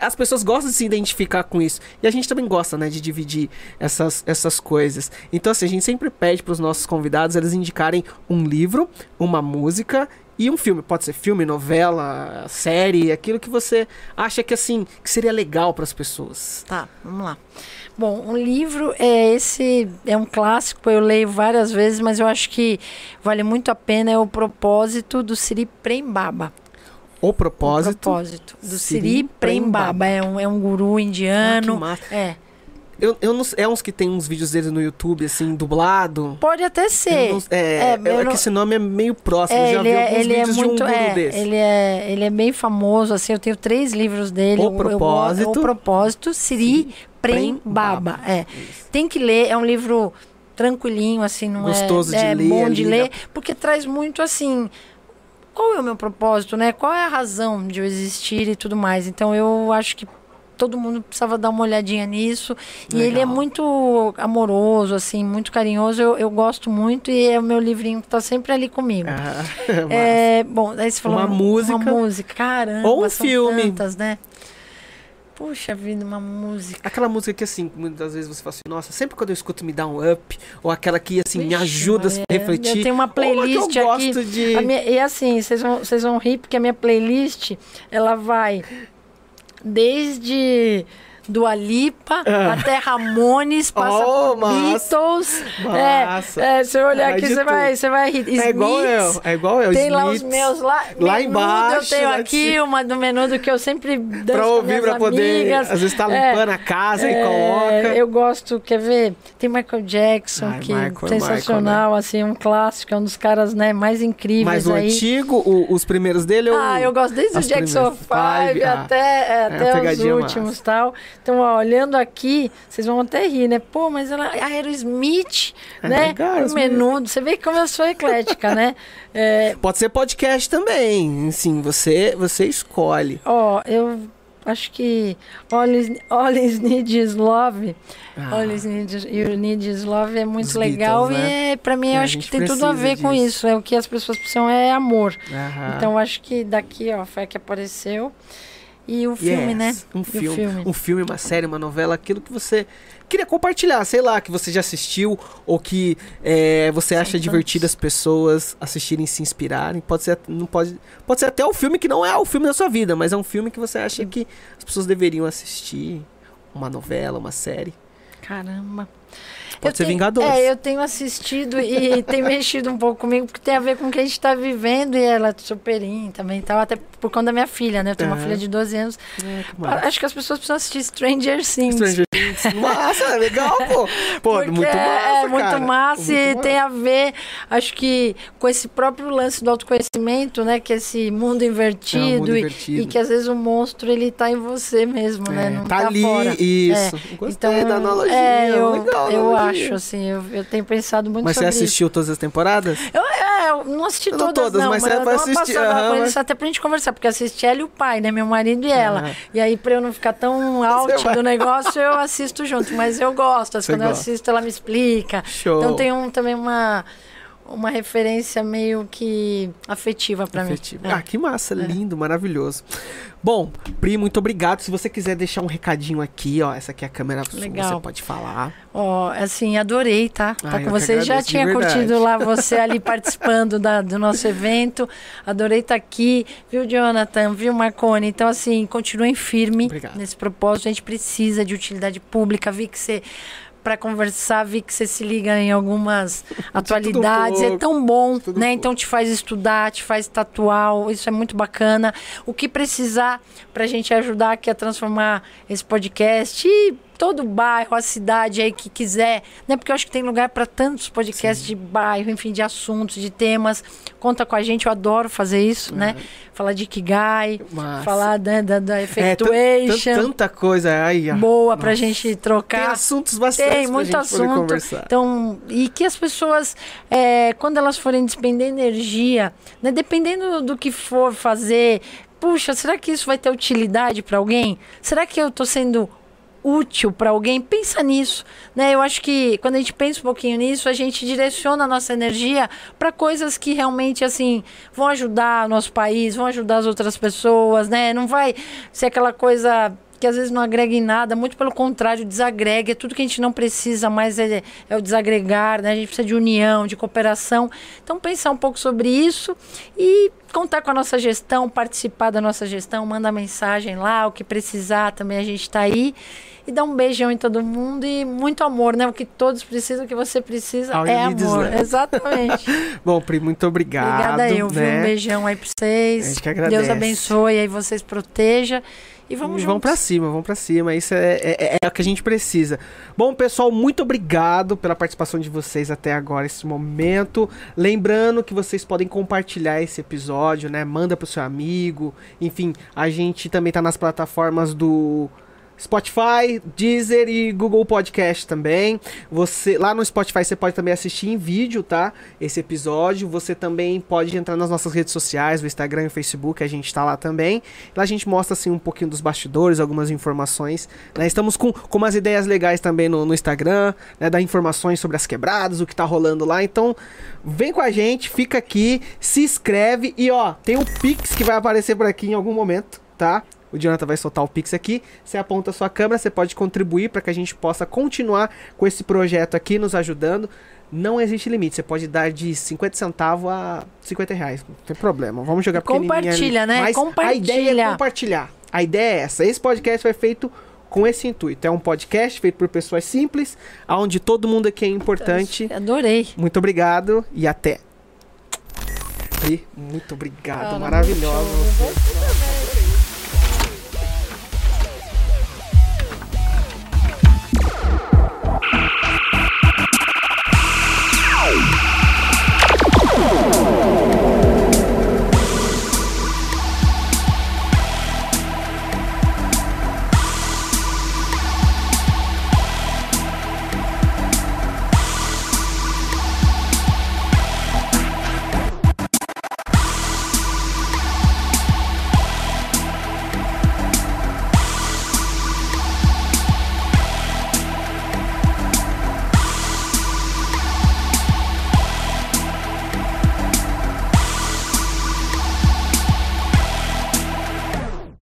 as pessoas gostam de se identificar com isso. E a gente também gosta, né, de dividir essas, essas coisas. Então, assim, a gente sempre pede pros nossos convidados eles indicarem um livro, uma música e um filme. Pode ser filme, novela, série, aquilo que você acha que, assim, que seria legal pras pessoas. Tá, vamos lá. Bom, um livro é esse, é um clássico, eu leio várias vezes, mas eu acho que vale muito a pena, é o propósito do Siri Prembaba. O O propósito. propósito do Siri Siri Prembaba. É um, é um guru Ah, que indiano. massa. é. Eu, eu não, é uns que tem uns vídeos dele no YouTube, assim, dublado. Pode até Eu ser. não- é, É, é, eu que não- esse nome é meio próximo. É, eu já vi é, alguns é vídeos muito, de um guru é, desse. ele é, ele é bem famoso, assim, eu tenho três livros dele. O Eu- eu go- Propósito. o Propósito, Siri Prembaba. É. Tem que ler, é um livro tranquilinho, assim, não Gostoso é, de é ler bom de ler, porque traz muito, assim, qual é o meu propósito, né? Qual é a razão de eu existir e tudo mais. Então, eu acho que todo mundo precisava dar uma olhadinha nisso. E ele é Legal. muito amoroso, assim, muito carinhoso. Eu, eu gosto muito e é o meu livrinho que tá sempre ali comigo. Ah, É, bom, aí você falou Uma música. Uma música, caramba. Ou um filme. Tantas, né? Puxa vida, uma música. Aquela música que, assim, muitas vezes você fala assim, nossa, sempre quando eu escuto me dá um up. Ou aquela que, assim, me ajuda a refletir. Eu tenho uma playlist que eu aqui. de... Minha- e assim, vocês vão, vocês vão rir, porque a minha playlist, ela vai desde Dua Lipa Ah. até Ramones, passa Oh, por. Beatles. Massa. É, é, se eu olhar aqui, de você vai, você vai rir. É igual eu, é igual eu. Tem lá os meus lá. Lá menudo, embaixo, Eu tenho de aqui cima. uma do menudo que eu sempre danço Pra ouvir, pra poder. Às vezes tá É, limpando a casa e É, coloca. Eu gosto, quer ver? Tem Michael Jackson, Ai, que Michael, é sensacional, assim, um clássico, é um dos caras né, mais incríveis Mas o aí. antigo, o- os primeiros dele, eu... Ah, eu gosto desde o Jackson primeiras. 5 Five, ah. até, é, É, até os últimos massa. tal. Então, ó, olhando aqui, vocês vão até rir, né? Pô, mas ela, a Aerosmith, É, né? o menudo. Você vê como eu sou eclética, né? É, Pode ser podcast também. Sim, você, você escolhe. ó, eu acho que All Is, All Is Need Is Love. Ah, All Is Need, You Need Is Love é muito Os legal Beatles, né? e é, pra mim eu acho que tem tudo a ver com disso. isso. É o que as pessoas precisam é amor. aham. Então acho que daqui, ó, foi a que apareceu. E o filme, né? Yes, Um E o filme, filme. um filme, uma série, uma novela, aquilo que você queria compartilhar, sei lá, que você já assistiu ou que é, você acha divertido as pessoas assistirem e se inspirarem. Pode ser, não pode, pode ser até o filme que não é o filme da sua vida, mas é um filme que você acha que as pessoas deveriam assistir, uma novela, uma série. Caramba. Pode Eu ser tenho- Vingadores. É, eu tenho assistido e tem mexido um pouco comigo, porque tem a ver com o que a gente está vivendo e ela é superin também tal, até por conta da minha filha, né? Eu tenho uma Aham. filha de 12 anos. É, massa. Acho que as pessoas precisam assistir Stranger Things. Stranger Things. Massa, legal, pô. Pô, Porque muito massa, é muito cara. massa e Muito tem a ver, acho que com esse próprio lance do autoconhecimento, né? Que é esse mundo invertido, É, um mundo e- invertido. E, que às vezes o monstro ele tá em você mesmo, né? É, Não tá, tá, ali, fora. isso. É. Gostei da analogia. é, eu, legal eu analogia. Acho, assim, eu, eu tenho pensado muito Mas você sobre isso. assistiu todas as temporadas? Eu, é, eu não assisti Não todas, todas, não, mas mas, você eu vai assistir, com mas- até pra gente conversar, porque assisti ela e o pai, né, meu marido e ela. Aham. E aí, pra eu não ficar tão out vai- do negócio, eu assisto junto, mas eu gosto, assim, Você quando eu gosta. assisto ela me explica. Show. Então tem um, também uma, uma referência meio que afetiva Afetivo. mim. É. Ah, que massa, lindo, maravilhoso. Bom, Pri, muito obrigado. Se você quiser deixar um recadinho aqui, ó, essa aqui é a câmera Legal. você pode falar. Ó, assim, adorei, tá? Ah, Tá com vocês. Já tinha curtido lá você ali participando da- do nosso evento. Adorei estar aqui. Viu, Jonathan? Viu, Marconi? Então, assim, continuem firme Obrigado. nesse propósito. A gente precisa de utilidade pública. Vi que você para conversar, vi que você se liga em algumas atualidades. é tão bom, né? Então te faz estudar, te faz tatuar. Isso é muito bacana. O que precisar para a gente ajudar aqui a transformar esse podcast e todo bairro, a cidade aí que quiser, né? Porque eu acho que tem lugar para tantos podcasts Sim. de bairro, enfim, de assuntos, de temas. Conta com a gente, eu adoro fazer isso, né? Falar de Kigai, falar né, da, da Effectuation. É, tanta coisa aí. Boa para a gente trocar. Tem assuntos bastante Tem muito assunto. Então, e que as pessoas, é, quando elas forem despender energia, né, dependendo do que for fazer, puxa, será que isso vai ter utilidade para alguém? Será que eu estou sendo útil para alguém, pensa nisso, né? Eu acho que quando a gente pensa um pouquinho nisso, a gente direciona a nossa energia para coisas que realmente assim vão ajudar o nosso país, vão ajudar as outras pessoas, né? Não vai ser aquela coisa que às vezes não agrega em nada, muito pelo contrário, desagrega. É tudo que a gente não precisa mais é, é, o desagregar, né? A gente precisa de união, de cooperação. Então, pensar um pouco sobre isso e contar com a nossa gestão, participar da nossa gestão, manda mensagem lá, o que precisar também a gente está aí. E dá um beijão em todo mundo e muito amor, né? O que todos precisam, o que você precisa All é amor. Né? Exatamente. Bom, Pri, muito obrigado. Obrigada eu, né? Um beijão aí para vocês. A gente que agradece. Deus abençoe aí, vocês proteja. E vamos e Vamos pra cima, vamos pra cima. Isso é, é, é, o que a gente precisa. Bom, pessoal, muito obrigado pela participação de vocês até agora, esse momento. Lembrando que vocês podem compartilhar esse episódio, né? Manda pro seu amigo. Enfim, a gente também tá nas plataformas do Spotify, Deezer e Google Podcast também. Você lá no Spotify você pode também assistir em vídeo, tá? Esse episódio. Você também pode entrar nas nossas redes sociais, o Instagram e o Facebook, a gente tá lá também. Lá a gente mostra assim um pouquinho dos bastidores, algumas informações. Né? Estamos com, com umas ideias legais também no, no Instagram, né? Dar informações sobre as quebradas, o que tá rolando lá. Então, vem com a gente, fica aqui, se inscreve e ó, tem o Pix que vai aparecer por aqui em algum momento, tá? O Jonathan vai soltar o Pix aqui. Você aponta a sua câmera, você pode contribuir para que a gente possa continuar com esse projeto aqui, nos ajudando. Não existe limite, você pode dar de 50 centavos a 50 reais. Não tem problema. Vamos jogar Compartilha, né? Mas Compartilha. a ideia é compartilhar. A ideia é essa. Esse podcast foi feito com esse intuito. É um podcast feito por pessoas simples, onde todo mundo aqui é importante. Adorei. Muito obrigado e até. E muito obrigado, maravilhoso.